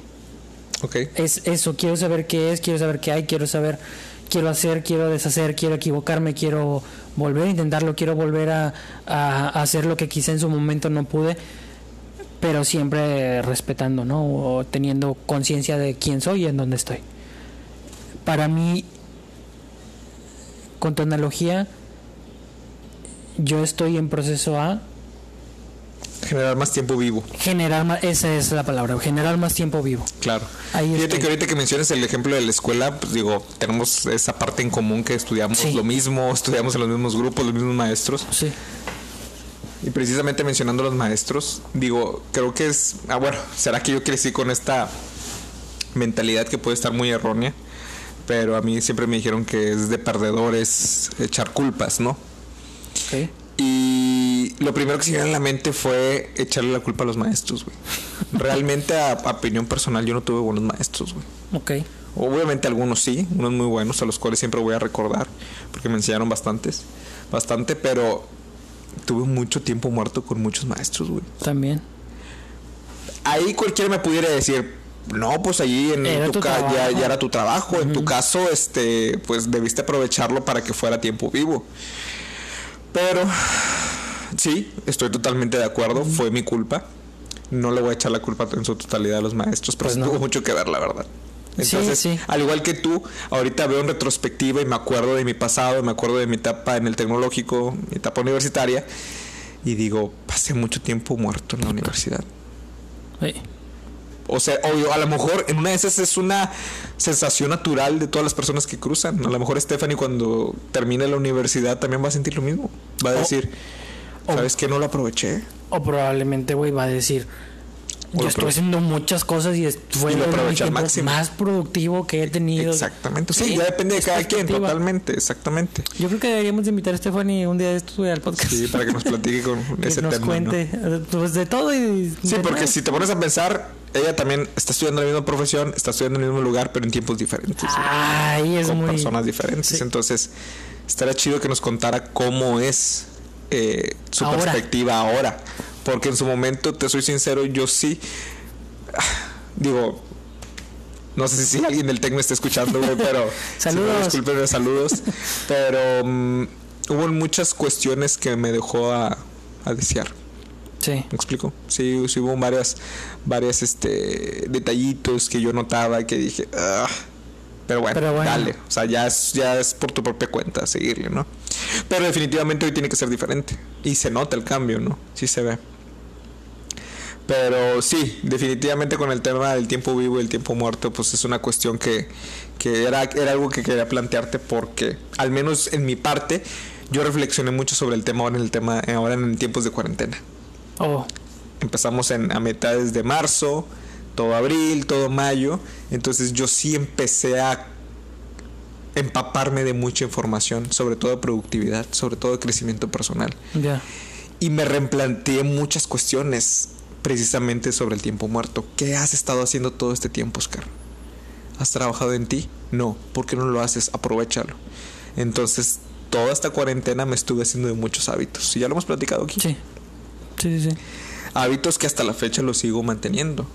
Ok. Es eso, quiero saber qué es, quiero saber qué hay, quiero saber, quiero hacer, quiero deshacer, quiero equivocarme, quiero volver a intentarlo, quiero volver a, a- a hacer lo que quizá en su momento no pude, pero siempre respetando, ¿no? O teniendo conciencia de quién soy y en dónde estoy. Para mí, con tu analogía, yo estoy en proceso a Generar más tiempo vivo. generar más, esa es la palabra, generar más tiempo vivo. Claro. Ahí Fíjate estoy. que ahorita que mencionas el ejemplo de la escuela, pues digo, tenemos esa parte en común que estudiamos Sí. lo mismo, estudiamos en los mismos grupos, los mismos maestros. Sí. Y precisamente mencionando a los maestros, digo, creo que es, ah bueno, será que yo crecí con esta mentalidad que puede estar muy errónea, Pero a mí siempre me dijeron que es de perdedores echar culpas, ¿no? Ok. Y lo primero que se me vino a la mente fue echarle la culpa a los maestros, güey. Realmente, a, a opinión personal, yo no tuve buenos maestros, güey. Ok. Obviamente algunos sí, unos muy buenos, a los cuales siempre voy a recordar, porque me enseñaron bastantes, bastante, pero tuve mucho tiempo muerto con muchos maestros, güey. También. Ahí cualquiera me pudiera decir, no, pues allí en Era tu tu ca- ya era tu trabajo. En tu caso, este, pues debiste aprovecharlo para que fuera tiempo vivo. Pero sí, estoy totalmente de acuerdo. Fue mi culpa. No le voy a echar la culpa en su totalidad a los maestros, pero Pues sí no. tuvo mucho que ver, la verdad. Sí, Entonces, sí. al igual que tú, ahorita veo en retrospectiva y me acuerdo de mi pasado, me acuerdo de mi etapa en el tecnológico, mi etapa universitaria, y digo, pasé mucho tiempo muerto en la universidad. Sí. O sea, obvio, a lo mejor en una de esas es una sensación natural de todas las personas que cruzan. A lo mejor Stephanie cuando termine la universidad también va a sentir lo mismo. Va a decir, o- ¿sabes qué? No lo aproveché. O probablemente, güey, va a decir. Yo estoy haciendo muchas cosas y fue Y el máximo. más productivo que he tenido. Exactamente. Sí, ya depende de cada quien, totalmente, exactamente. Yo creo que deberíamos de invitar a Stephanie un día de güey, al podcast. Sí, para que nos platique con ese nos tema. ¿no? cuente pues, de todo y Sí, porque nada. si te pones a pensar, ella también está estudiando la misma profesión, está estudiando en el mismo lugar, pero en tiempos diferentes. ¿no? Ay, es con muy personas diferentes. Sí. Entonces, estaría chido que nos contara cómo es eh, su Ahora. perspectiva ahora. Porque en su momento, te soy sincero, yo sí. ah, Digo, no sé si alguien del TEC me está escuchando, güey, pero. Saludos. Disculpen, saludos. Pero mm, hubo muchas cuestiones que me dejó a, a desear. Sí. ¿Me explico? Sí, sí hubo varias, varias este, detallitos que yo notaba que dije, "Ah". pero, bueno, Pero bueno. dale. O sea, ya es, ya es por tu propia cuenta seguirle, ¿no? Pero definitivamente hoy tiene que ser diferente. Y se nota el cambio, ¿no? Sí se ve. Pero sí, definitivamente con el tema del tiempo vivo y el tiempo muerto, pues es una cuestión que, que era, era algo que quería plantearte porque, al menos en mi parte, yo reflexioné mucho sobre el tema ahora en el tema, ahora en tiempos de cuarentena. Oh, Empezamos en, a mitades de marzo, todo abril, todo mayo. Entonces yo sí empecé a empaparme de mucha información, sobre todo de productividad, sobre todo de crecimiento personal. ya. Y me replanteé muchas cuestiones precisamente sobre el tiempo muerto. ¿Qué has estado haciendo todo este tiempo, Oscar? ¿Has trabajado en ti? No. ¿Por qué no lo haces? Aprovechalo. Entonces, toda esta cuarentena me estuve haciendo de muchos hábitos. Y ya lo hemos platicado aquí Sí. Sí, sí, sí. hábitos que hasta la fecha los sigo manteniendo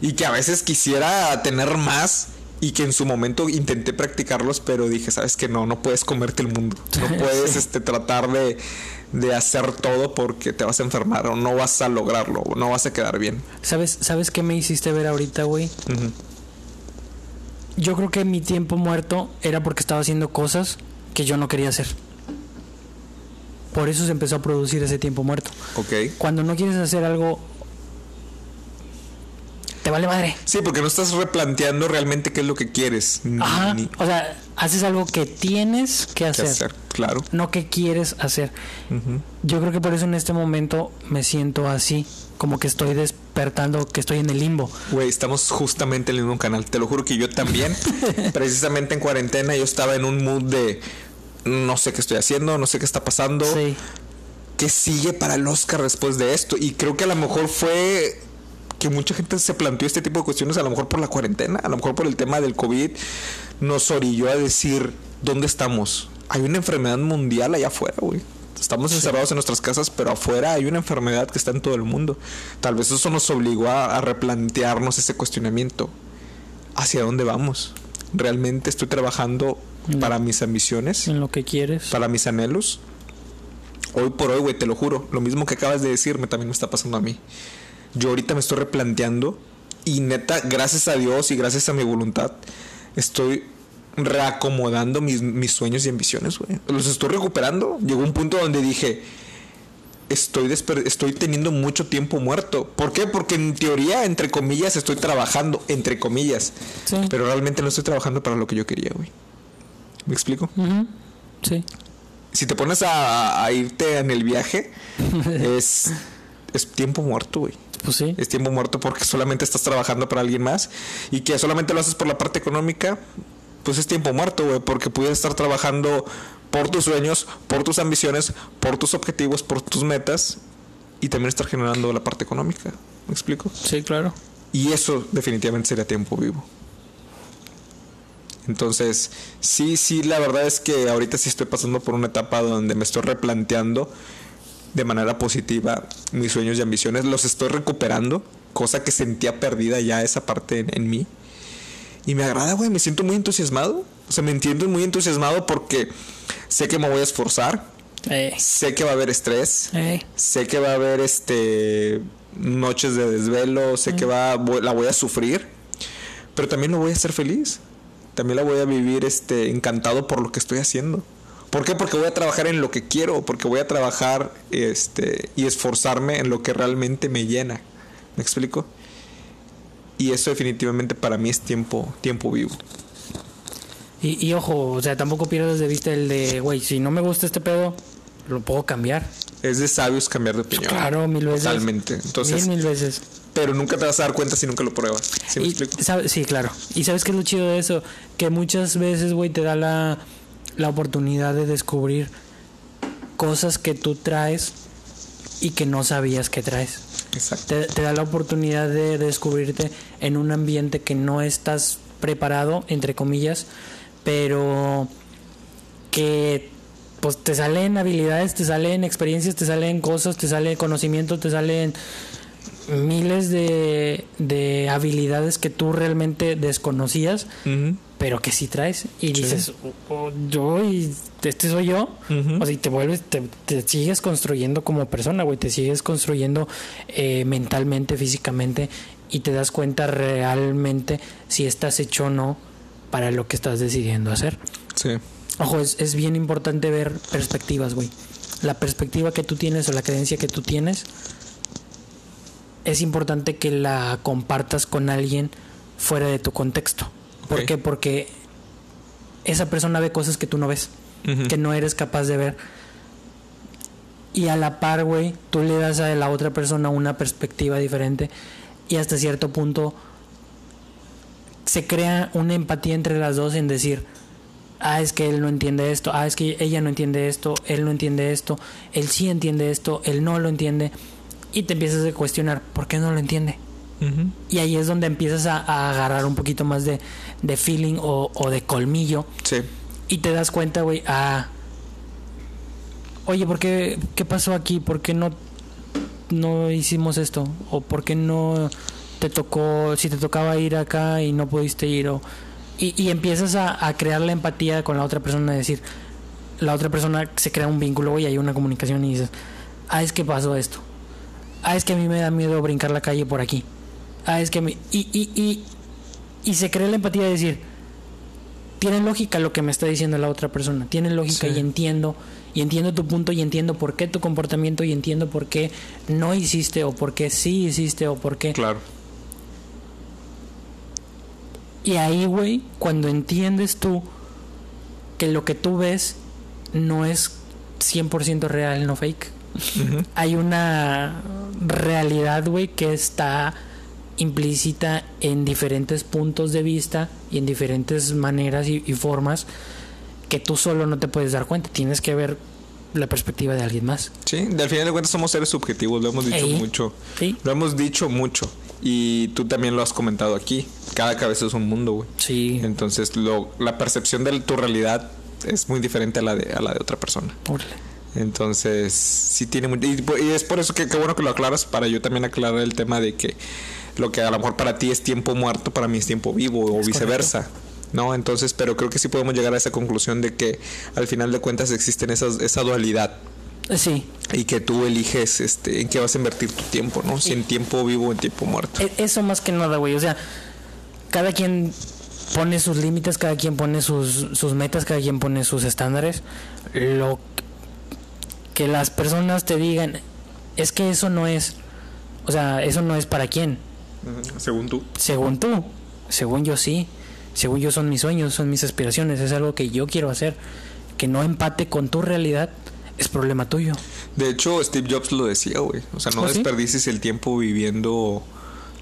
y que a veces quisiera tener más y que en su momento intenté practicarlos pero dije sabes que no no puedes comerte el mundo no puedes este tratar de, de hacer todo porque te vas a enfermar o no vas a lograrlo o no vas a quedar bien ¿Sabes, ¿Sabes qué me hiciste ver ahorita, güey? Yo creo que mi tiempo muerto era porque estaba haciendo cosas que yo no quería hacer. Por eso se empezó a producir ese tiempo muerto. ok Cuando no quieres hacer algo, te vale madre. sí porque no estás replanteando realmente qué es lo que quieres Ajá. ni O sea, haces algo que tienes que hacer, hacer claro no que quieres hacer. Yo creo que por eso en este momento me siento así, como que estoy despertando, que estoy en el limbo. Güey, estamos justamente en el mismo canal. Te lo juro que yo también, precisamente en cuarentena, yo estaba en un mood de no sé qué estoy haciendo, no sé qué está pasando, Sí. qué sigue para el Oscar después de esto. Y creo que a lo mejor fue que mucha gente se planteó este tipo de cuestiones, a lo mejor por la cuarentena, a lo mejor por el tema del COVID, nos orilló a decir, ¿dónde estamos? Hay una enfermedad mundial allá afuera, güey. Estamos encerrados en nuestras casas, pero afuera hay una enfermedad que está en todo el mundo. Tal vez eso nos obligó a, a replantearnos ese cuestionamiento. ¿Hacia dónde vamos? ¿Realmente estoy trabajando No. para mis ambiciones? En lo que quieres. para mis anhelos. Hoy por hoy, güey, te lo juro. Lo mismo que acabas de decirme también me está pasando a mí. Yo ahorita me estoy replanteando y neta, gracias a Dios y gracias a mi voluntad, estoy reacomodando mis, mis sueños y ambiciones, güey. Los estoy recuperando. Llegó un punto donde dije, estoy, estoy teniendo mucho tiempo muerto. ¿Por qué? Porque en teoría, entre comillas, estoy trabajando, entre comillas. Sí. Pero realmente no estoy trabajando para lo que yo quería, güey. ¿Me explico? Sí. si te pones a, a irte en el viaje, es, es tiempo muerto, güey. Pues sí. Es tiempo muerto porque solamente estás trabajando para alguien más y que solamente lo haces por la parte económica. pues es tiempo muerto, güey, porque pudieras estar trabajando por tus sueños, por tus ambiciones, por tus objetivos, por tus metas y también estar generando la parte económica. ¿Me explico? Sí, claro. Y eso definitivamente sería tiempo vivo. Entonces, sí, sí, la verdad es que ahorita sí estoy pasando por una etapa donde me estoy replanteando de manera positiva mis sueños y ambiciones. Los estoy recuperando, cosa que sentía perdida ya esa parte en, en mí. Y me agrada, güey, me siento muy entusiasmado. O sea, me entiendo muy entusiasmado porque sé que me voy a esforzar. Eh, Sé que va a haber estrés. eh. Sé que va a haber este noches de desvelo, sé que va voy- la voy a sufrir, pero también lo voy a hacer feliz. También la voy a vivir este encantado por lo que estoy haciendo. ¿Por qué? Porque voy a trabajar en lo que quiero, porque voy a trabajar este y esforzarme en lo que realmente me llena. ¿Me explico? Y eso definitivamente para mí es tiempo tiempo vivo. Y, y ojo, o sea, tampoco pierdas de vista el de, güey, si no me gusta este pedo, lo puedo cambiar. Es de sabios cambiar de opinión. Claro, mil veces. Totalmente. Entonces, mil, mil veces. pero nunca te vas a dar cuenta si nunca lo pruebas. ¿Sí me Y, explico? ¿sabe- sí, claro. Y sabes qué es lo chido de eso? Que muchas veces, güey, te da la, la oportunidad de descubrir cosas que tú traes y que no sabías que traes. Exacto. Te, te da la oportunidad de descubrirte en un ambiente que no estás preparado, entre comillas, pero que pues te salen habilidades, te salen experiencias, te salen cosas, te sale conocimiento, te salen miles de, de habilidades que tú realmente desconocías, pero que sí traes y dices, "Oh, oh, yo y este soy yo. O sea, y te vuelves, te, te sigues construyendo como persona, güey, te sigues construyendo eh, mentalmente, físicamente y te das cuenta realmente si estás hecho o no para lo que estás decidiendo hacer. Sí. Ojo, es, es bien importante ver perspectivas, güey. La perspectiva que tú tienes o la creencia que tú tienes es importante que la compartas con alguien fuera de tu contexto. ¿Por qué? Porque esa persona ve cosas que tú no ves, que no eres capaz de ver. Y a la par, güey, tú le das a la otra persona una perspectiva diferente y hasta cierto punto se crea una empatía entre las dos en decir, ah, es que él no entiende esto, ah, es que ella no entiende esto, él no entiende esto, él sí entiende esto, él no lo entiende. Y te empiezas a cuestionar, ¿por qué no lo entiende? Y ahí es donde empiezas a, a agarrar un poquito más de, de feeling o, o de colmillo. Sí. Y te das cuenta, güey, ah, oye, ¿por qué, qué pasó aquí? ¿Por qué no, no hicimos esto? ¿O por qué no te tocó, si te tocaba ir acá y no pudiste ir? O, y, y empiezas a, a crear la empatía con la otra persona, es decir, la otra persona se crea un vínculo, güey, hay una comunicación y dices, ah, es que pasó esto. Ah, es que a mí me da miedo brincar la calle por aquí. Ah, es que me... Y, y, y, y se crea la empatía de decir, tiene lógica lo que me está diciendo la otra persona, tiene lógica Sí. y entiendo, y entiendo tu punto y entiendo por qué tu comportamiento y entiendo por qué no hiciste o por qué sí hiciste o por qué. Claro. Y ahí, güey, cuando entiendes tú que lo que tú ves no es 100% real, no fake. Hay una realidad, güey, que está implícita en diferentes puntos de vista y en diferentes maneras y, y formas que tú solo no te puedes dar cuenta. Tienes que ver la perspectiva de alguien más. Sí, al final de cuentas somos seres subjetivos, lo hemos dicho Ey. mucho. Sí. Lo hemos dicho mucho. Y tú también lo has comentado aquí. Cada cabeza es un mundo, güey. Sí. Entonces, lo, la percepción de tu realidad es muy diferente a la de, a la de otra persona. Órale. Entonces, sí tiene. Y, y es por eso que qué bueno que lo aclaras, para yo también aclarar el tema de que lo que a lo mejor para ti es tiempo muerto, para mí es tiempo vivo o Es viceversa. ¿No? Entonces, pero creo que sí podemos llegar a esa conclusión de que al final de cuentas existen esas, esa dualidad Sí. y que tú eliges este en qué vas a invertir tu tiempo, ¿no? Si en tiempo vivo o en tiempo muerto. E- Eso más que nada, güey. O sea, cada quien pone sus límites, cada quien pone sus, sus metas, cada quien pone sus estándares. Lo que las personas te digan es que eso no es, o sea, eso no es para quién. Según tú. Según tú, según yo sí, según yo son mis sueños, son mis aspiraciones, es algo que yo quiero hacer. Que no empate con tu realidad es problema tuyo. De hecho, Steve Jobs lo decía, güey. O sea, no ¿Oh, sí? desperdicies el tiempo viviendo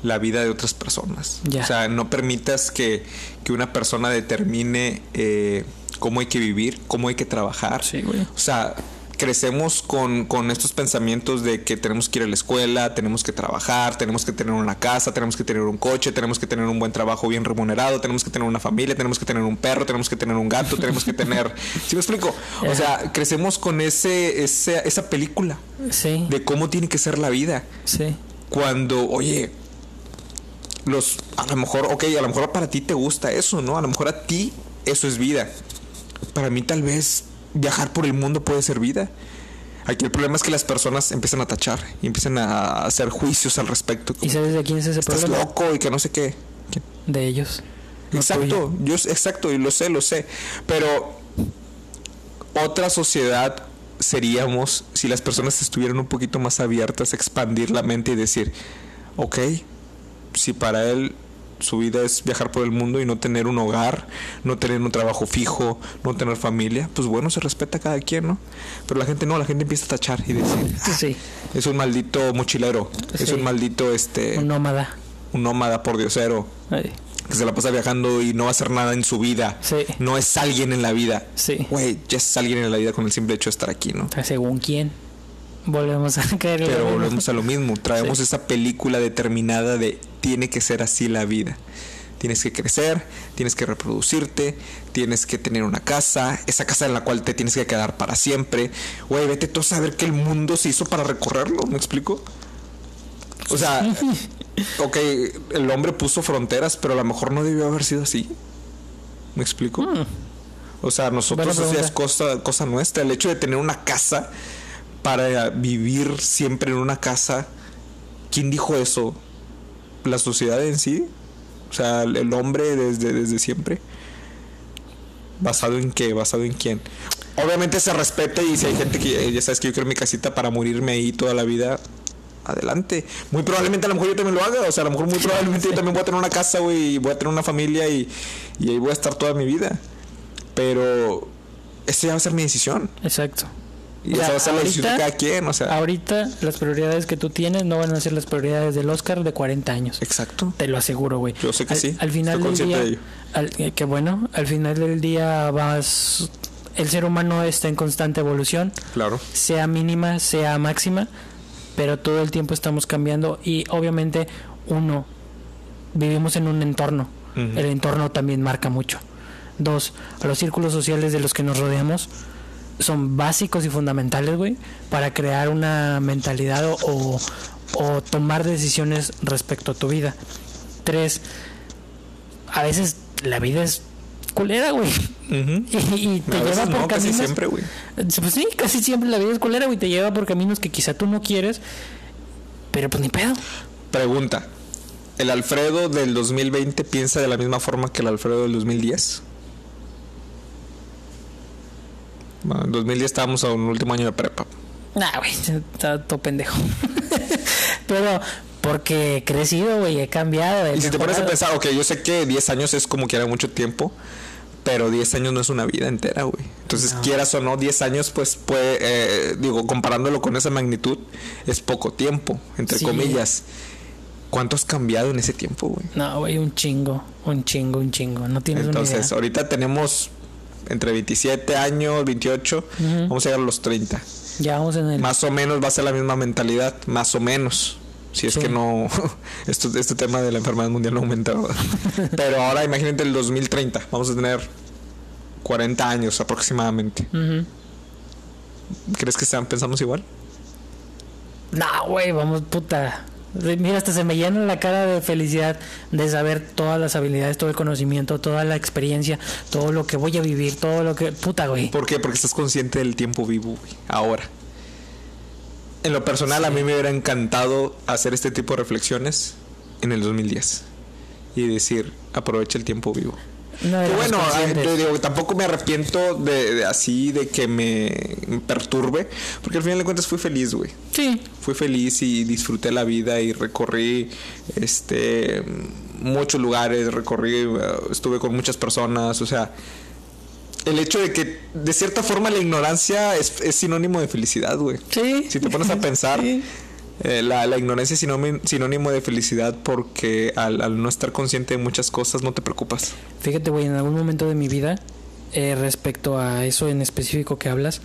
la vida de otras personas. Ya. O sea, no permitas que, que una persona determine eh, cómo hay que vivir, cómo hay que trabajar. Sí, güey. O sea, crecemos con, con estos pensamientos de que tenemos que ir a la escuela, tenemos que trabajar, tenemos que tener una casa, tenemos que tener un coche, tenemos que tener un buen trabajo bien remunerado, tenemos que tener una familia, tenemos que tener un perro, tenemos que tener un gato, tenemos que tener... ¿Sí me explico? O sea, crecemos con ese, ese esa película Sí, de cómo tiene que ser la vida. sí. Cuando, oye, los a lo mejor, ok, a lo mejor para ti te gusta eso, ¿no? A lo mejor a ti eso es vida. Para mí tal vez viajar por el mundo puede ser vida. Aquí el problema es que las personas empiezan a tachar y empiezan a hacer juicios al respecto. ¿Y sabes de quién es ese Estás problema? loco y que no sé qué. ¿Quién? De ellos. no Exacto, tuyo. yo exacto, y lo sé, lo sé. Pero otra sociedad seríamos si las personas estuvieran un poquito más abiertas a expandir la mente y decir, ok, si para él su vida es viajar por el mundo y no tener un hogar, no tener un trabajo fijo, no tener familia, pues bueno, se respeta a cada quien, ¿no? Pero la gente no, la gente empieza a tachar y decir, "Ah, Sí, es un maldito mochilero, es un maldito, este, un nómada. un nómada por diosero, Ay, que se la pasa viajando y no va a hacer nada en su vida. Sí. No es alguien en la vida. Sí. Güey, ya es alguien en la vida con el simple hecho de estar aquí, ¿no? Según quién. Volvemos a caer Pero volvemos a lo mismo. Traemos Sí. esa película determinada de tiene que ser así la vida. Tienes que crecer, tienes que reproducirte, tienes que tener una casa, esa casa en la cual te tienes que quedar para siempre. Güey, vete tú a saber que el mundo se hizo para recorrerlo, ¿me explico? O sea, ok, el hombre puso fronteras, pero a lo mejor no debió haber sido así. ¿Me explico? Mm. O sea, nosotros pregunta. cosa, cosa nuestra. El hecho de tener una casa para vivir siempre en una casa, ¿quién dijo eso? ¿La sociedad en sí? O sea, el hombre desde, desde siempre. ¿Basado en qué? ¿Basado en quién? Obviamente se respeta y si hay gente que eh, ya sabes que yo quiero mi casita para morirme ahí toda la vida, adelante. Muy probablemente a lo mejor yo también lo haga. O sea, a lo mejor muy probablemente yo también voy a tener una casa, güey, y voy a tener una familia y, y ahí voy a estar toda mi vida. Pero esa ya va a ser mi decisión. Exacto. Y O sea, de ahorita- cada quien. O sea, Ahorita las prioridades que tú tienes no van a ser las prioridades del Oscar de 40 años. exacto. Te lo aseguro, güey. Yo sé que al, sí, Al final estoy del día, de ello. al- eh, que bueno, al final del día vas, el ser humano está en constante evolución, Claro. sea mínima, sea máxima, pero todo el tiempo estamos cambiando y obviamente uno vivimos en un entorno. El entorno también marca mucho. Dos, los círculos sociales de los que nos rodeamos son básicos y fundamentales, güey, para crear una mentalidad o, o, o tomar decisiones respecto a tu vida. Tres, a veces la vida es culera, güey. Y, y te A lleva por no, casi caminos. siempre, güey. Pues sí, casi siempre la vida es culera, güey. Te lleva por caminos que quizá tú no quieres, pero pues ni pedo. Pregunta. ¿El Alfredo del 2020 piensa de la misma forma que el Alfredo del 2010? Bueno, en 2010 estábamos a un último año de prepa. Nah, güey, está todo pendejo. pero porque he crecido, güey, he cambiado. he Y si te pones a mejorado. pensar, ok, yo sé que 10 años es como que era mucho tiempo, pero 10 años no es una vida entera, güey. Entonces, No. quieras o no, 10 años, pues puede, eh, digo, comparándolo con esa magnitud, es poco tiempo, entre Sí. comillas. ¿Cuánto has cambiado en ese tiempo, güey? No, güey, un chingo, un chingo, un chingo. No tienes una Entonces, idea. ahorita tenemos entre 27 años, 28, Ujú. vamos a llegar a los 30. Ya vamos en el. Más o menos va a ser la misma mentalidad, más o menos. Si es Sí. que no, esto, este tema de la enfermedad mundial no aumenta. ¿verdad? Pero ahora imagínate el 2030, vamos a tener 40 años aproximadamente. ¿Crees que sean, pensamos igual? No, güey, vamos, puta. Mira, hasta se me llena la cara de felicidad de saber todas las habilidades, todo el conocimiento, toda la experiencia, todo lo que voy a vivir, todo lo que. Puta, güey. ¿Por qué? Porque estás consciente del tiempo vivo, güey, ahora. En lo personal, a mí me hubiera encantado hacer este tipo de reflexiones en el 2010 y decir, aprovecha el tiempo vivo. No Que bueno, conscientes. te digo, tampoco me arrepiento de, de así, de que me perturbe, porque al final de cuentas fui feliz, güey. Sí, Fui feliz y disfruté la vida y recorrí este muchos lugares, recorrí, eh, estuve con muchas personas, o sea, el hecho de que de cierta forma la ignorancia es, es sinónimo de felicidad, güey. sí. Si te pones a pensar, Sí. Eh, la, la ignorancia es sinónimo, sinónimo de felicidad porque al, al no estar consciente de muchas cosas no te preocupas. Fíjate, güey, en algún momento de mi vida, eh, respecto a eso en específico que hablas,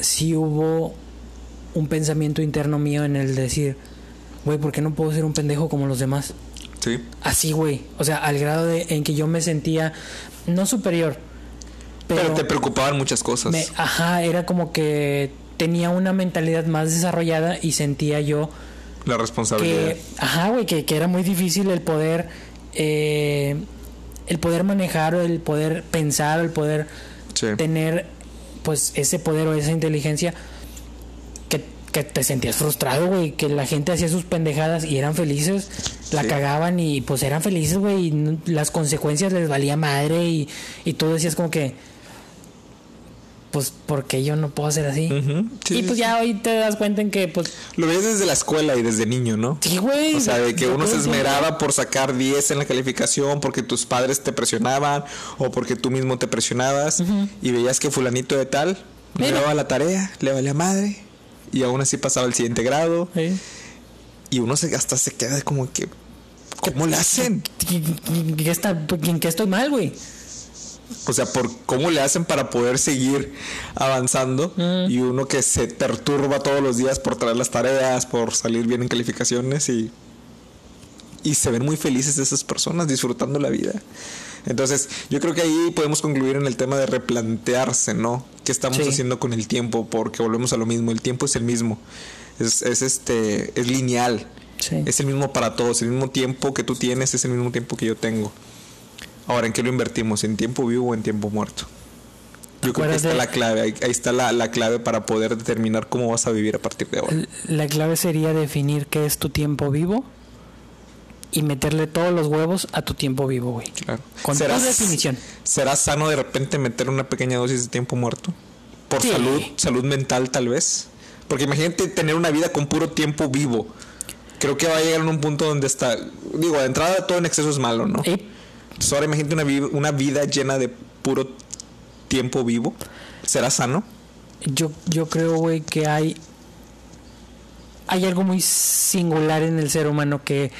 sí hubo un pensamiento interno mío en el decir, güey, ¿por qué no puedo ser un pendejo como los demás? Sí. Así, güey. O sea, al grado de en que yo me sentía no superior, Pero, pero, te preocupaban muchas cosas. me, ajá, era como que tenía una mentalidad más desarrollada y sentía yo La responsabilidad. que, ajá, güey, que, que era muy difícil el poder, eh, el poder manejar o el poder pensar o el poder Sí. tener, pues, ese poder o esa inteligencia que, que te sentías frustrado, güey, que la gente hacía sus pendejadas y eran felices, la Sí. cagaban y pues eran felices, güey, y las consecuencias les valía madre y, y tú decías como que, pues, ¿por qué yo no puedo ser así? Sí, y pues sí. ya hoy te das cuenta en que, pues, Lo ves desde la escuela y desde niño, ¿no? sí, güey. O sea, de que uno se esmeraba por sacar 10 en la calificación porque tus padres te presionaban o porque tú mismo te presionabas y veías que fulanito de tal le daba la tarea, le valía madre y aún así pasaba el siguiente grado Sí. y uno se, hasta se queda como que ¿cómo le hacen? ¿En qué está- en qué estoy mal, güey? O sea, por cómo le hacen para poder seguir avanzando y uno que se perturba todos los días por traer las tareas, por salir bien en calificaciones y y se ven muy felices esas personas disfrutando la vida. Entonces, yo creo que ahí podemos concluir en el tema de replantearse, ¿no? ¿Qué estamos Sí. haciendo con el tiempo? Porque volvemos a lo mismo, el tiempo es el mismo. Es, es este es lineal. Sí. Es el mismo para todos, el mismo tiempo que tú tienes es el mismo tiempo que yo tengo. Ahora, ¿en qué lo invertimos? ¿En tiempo vivo o en tiempo muerto? Yo creo que ahí está la clave, ahí, ahí está la, la clave para poder determinar cómo vas a vivir a partir de ahora. La clave sería definir qué es tu tiempo vivo y meterle todos los huevos a tu tiempo vivo, güey. Claro. Con tu definición. ¿Será sano de repente meter una pequeña dosis de tiempo muerto? Por Sí. salud, salud mental tal vez. Porque imagínate tener una vida con puro tiempo vivo. Creo que va a llegar en un punto donde está, digo, de entrada todo en exceso es malo, ¿no? Y Ahora imagínate una, una vida llena de puro tiempo vivo. ¿Será sano? yo, yo creo, güey, que hay, hay algo muy singular en el ser humano que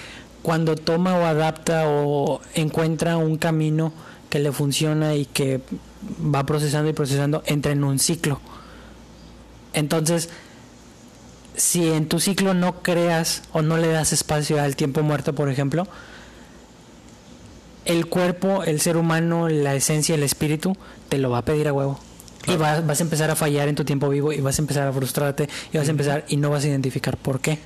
cuando toma o adapta o encuentra un camino que le funciona y que va procesando y procesando, entra en un ciclo. Entonces, si en tu ciclo no creas o no le das espacio al tiempo muerto, por ejemplo, el cuerpo, el ser humano, la esencia, el espíritu, te lo va a pedir a huevo. Y vas, vas a empezar a fallar en tu tiempo vivo y vas a empezar a frustrarte y vas a empezar y no vas a identificar por qué.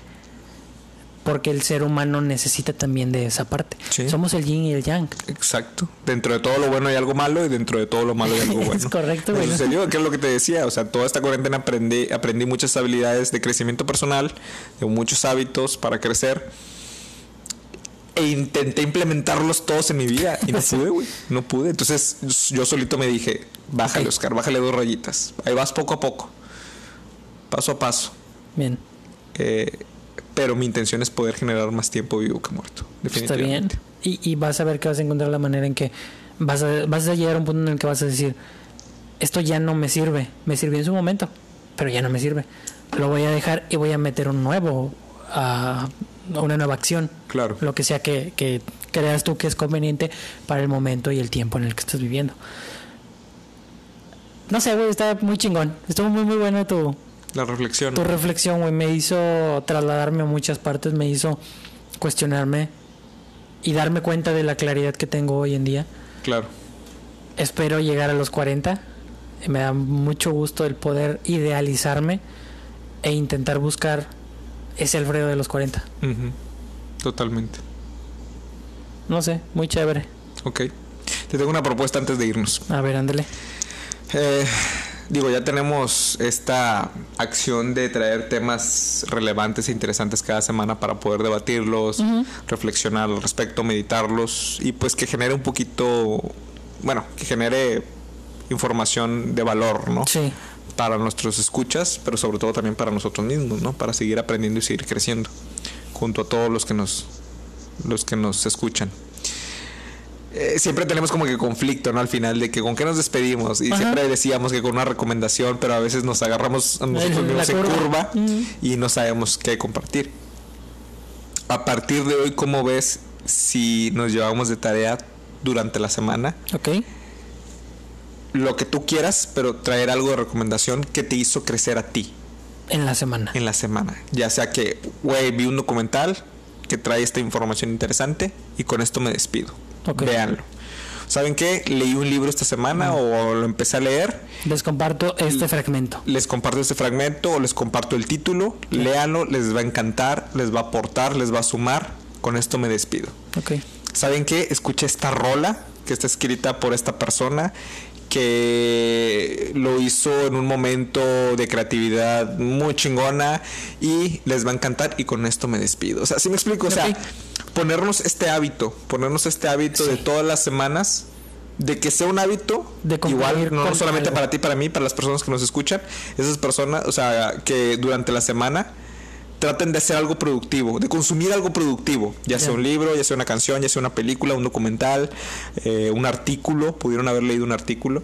Porque el ser humano necesita también de esa parte. Sí. Somos el yin y el yang. Exacto. Dentro de todo lo bueno hay algo malo y dentro de todo lo malo hay algo bueno. Es correcto, güey. sucedió, que es lo que te decía. O sea, toda esta cuarentena aprendí, aprendí muchas habilidades de crecimiento personal, de muchos hábitos para crecer. E intenté implementarlos todos en mi vida y no pude, güey. No pude. Entonces yo solito me dije, bájale. Oscar, bájale dos rayitas. Ahí vas poco a poco. Paso a paso. Bien. Eh, pero mi intención es poder generar más tiempo vivo que muerto. Está bien. Definitivamente. Y, y vas a ver que vas a encontrar la manera en que vas a, vas a llegar a un punto en el que vas a decir, esto ya no me sirve. Me sirvió en su momento, pero ya no me sirve. Lo voy a dejar y voy a meter un nuevo, ah, una nueva acción. Claro. Lo que sea que, que creas tú que es conveniente para el momento y el tiempo en el que estás viviendo. No sé, güey, está muy chingón. Estuvo muy, muy bueno tu, La reflexión. tu reflexión, güey, me hizo trasladarme a muchas partes, me hizo cuestionarme y darme cuenta de la claridad que tengo hoy en día. Claro. Espero llegar a los 40. y Me da mucho gusto el poder idealizarme e intentar buscar ese Alfredo de los 40. Ujú. Totalmente. No sé, muy chévere. Ok. Te tengo una propuesta antes de irnos. A ver, ándale. Eh, digo, ya tenemos esta acción de traer temas relevantes e interesantes cada semana para poder debatirlos, reflexionar al respecto, meditarlos y pues que genere un poquito, bueno, que genere información de valor, ¿no? Sí, Para nuestros escuchas, pero sobre todo también para nosotros mismos, ¿no? Para seguir aprendiendo y seguir creciendo junto a todos los que nos los que nos escuchan. eh, siempre tenemos como que conflicto, ¿no? Al final, de que con qué nos despedimos. Y Ajá. siempre decíamos que con una recomendación, pero a veces nos agarramos a nosotros mismos en curva. Mm. y no sabemos qué compartir. A partir de hoy, ¿cómo ves si nos llevamos de tarea durante la semana? Ok. Lo que tú quieras, pero traer algo de recomendación que te hizo crecer a ti En la semana. en la semana. Ya sea que, güey, vi un documental que trae esta información interesante y con esto me despido. Ok. Véanlo. ¿Saben qué? Leí un libro esta semana o lo empecé a leer. Les comparto este fragmento. Les comparto este fragmento o les comparto el título. Léanlo, les va a encantar, les va a aportar, les va a sumar. Con esto me despido. Ok. ¿Saben qué? Escuché esta rola que está escrita por esta persona que lo hizo en un momento de creatividad muy chingona y les va a encantar y con esto me despido. O sea, ¿sí me explico? O sea, ponernos este hábito, ponernos este hábito de todas las semanas de que sea un hábito De igual no, solamente algo. para ti para mí para las personas que nos escuchan esas personas o sea que durante la semana traten de hacer algo productivo, de consumir algo productivo, ya sea un libro, ya sea una canción, ya sea una película, un documental, eh, un artículo, pudieron haber leído un artículo,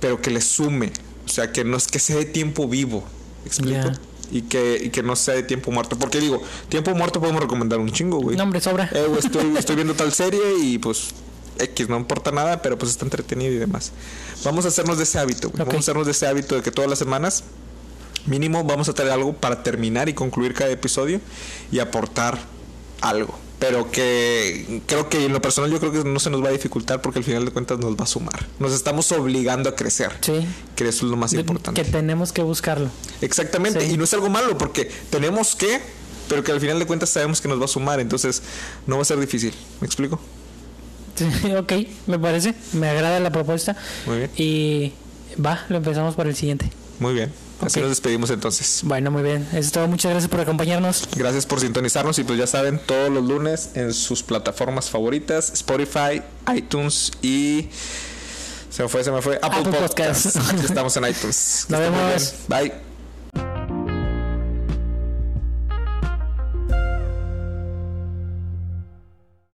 pero que les sume, o sea, que no es que sea de tiempo vivo, ¿me explico? Y que, y que no sea de tiempo muerto, porque digo, tiempo muerto podemos recomendar un chingo, güey. No, hombre, sobra. Eh, güey, estoy, estoy viendo tal serie y pues X no importa nada, pero pues está entretenido y demás. Vamos a hacernos de ese hábito, güey. Vamos a hacernos de ese hábito de que todas las semanas mínimo vamos a traer algo para terminar y concluir cada episodio y aportar algo. Pero que creo que en lo personal yo creo que no se nos va a dificultar porque al final de cuentas nos va a sumar. Nos estamos obligando a crecer. Sí. Que eso es lo más importante. Que tenemos que buscarlo. Exactamente, Sí. y no es algo malo porque tenemos que, pero que al final de cuentas sabemos que nos va a sumar, entonces no va a ser difícil. ¿Me explico? Sí, ok, me parece. Me agrada la propuesta. Muy bien. Y va, lo empezamos por el siguiente. Muy bien. Así nos despedimos entonces. Bueno, muy bien. Eso es todo. Muchas gracias por acompañarnos. Gracias por sintonizarnos y pues ya saben, todos los lunes en sus plataformas favoritas, Spotify, iTunes y se me fue, se me fue Apple, Apple Podcasts. Podcasts. Aquí estamos en iTunes. Nos vemos. Bye.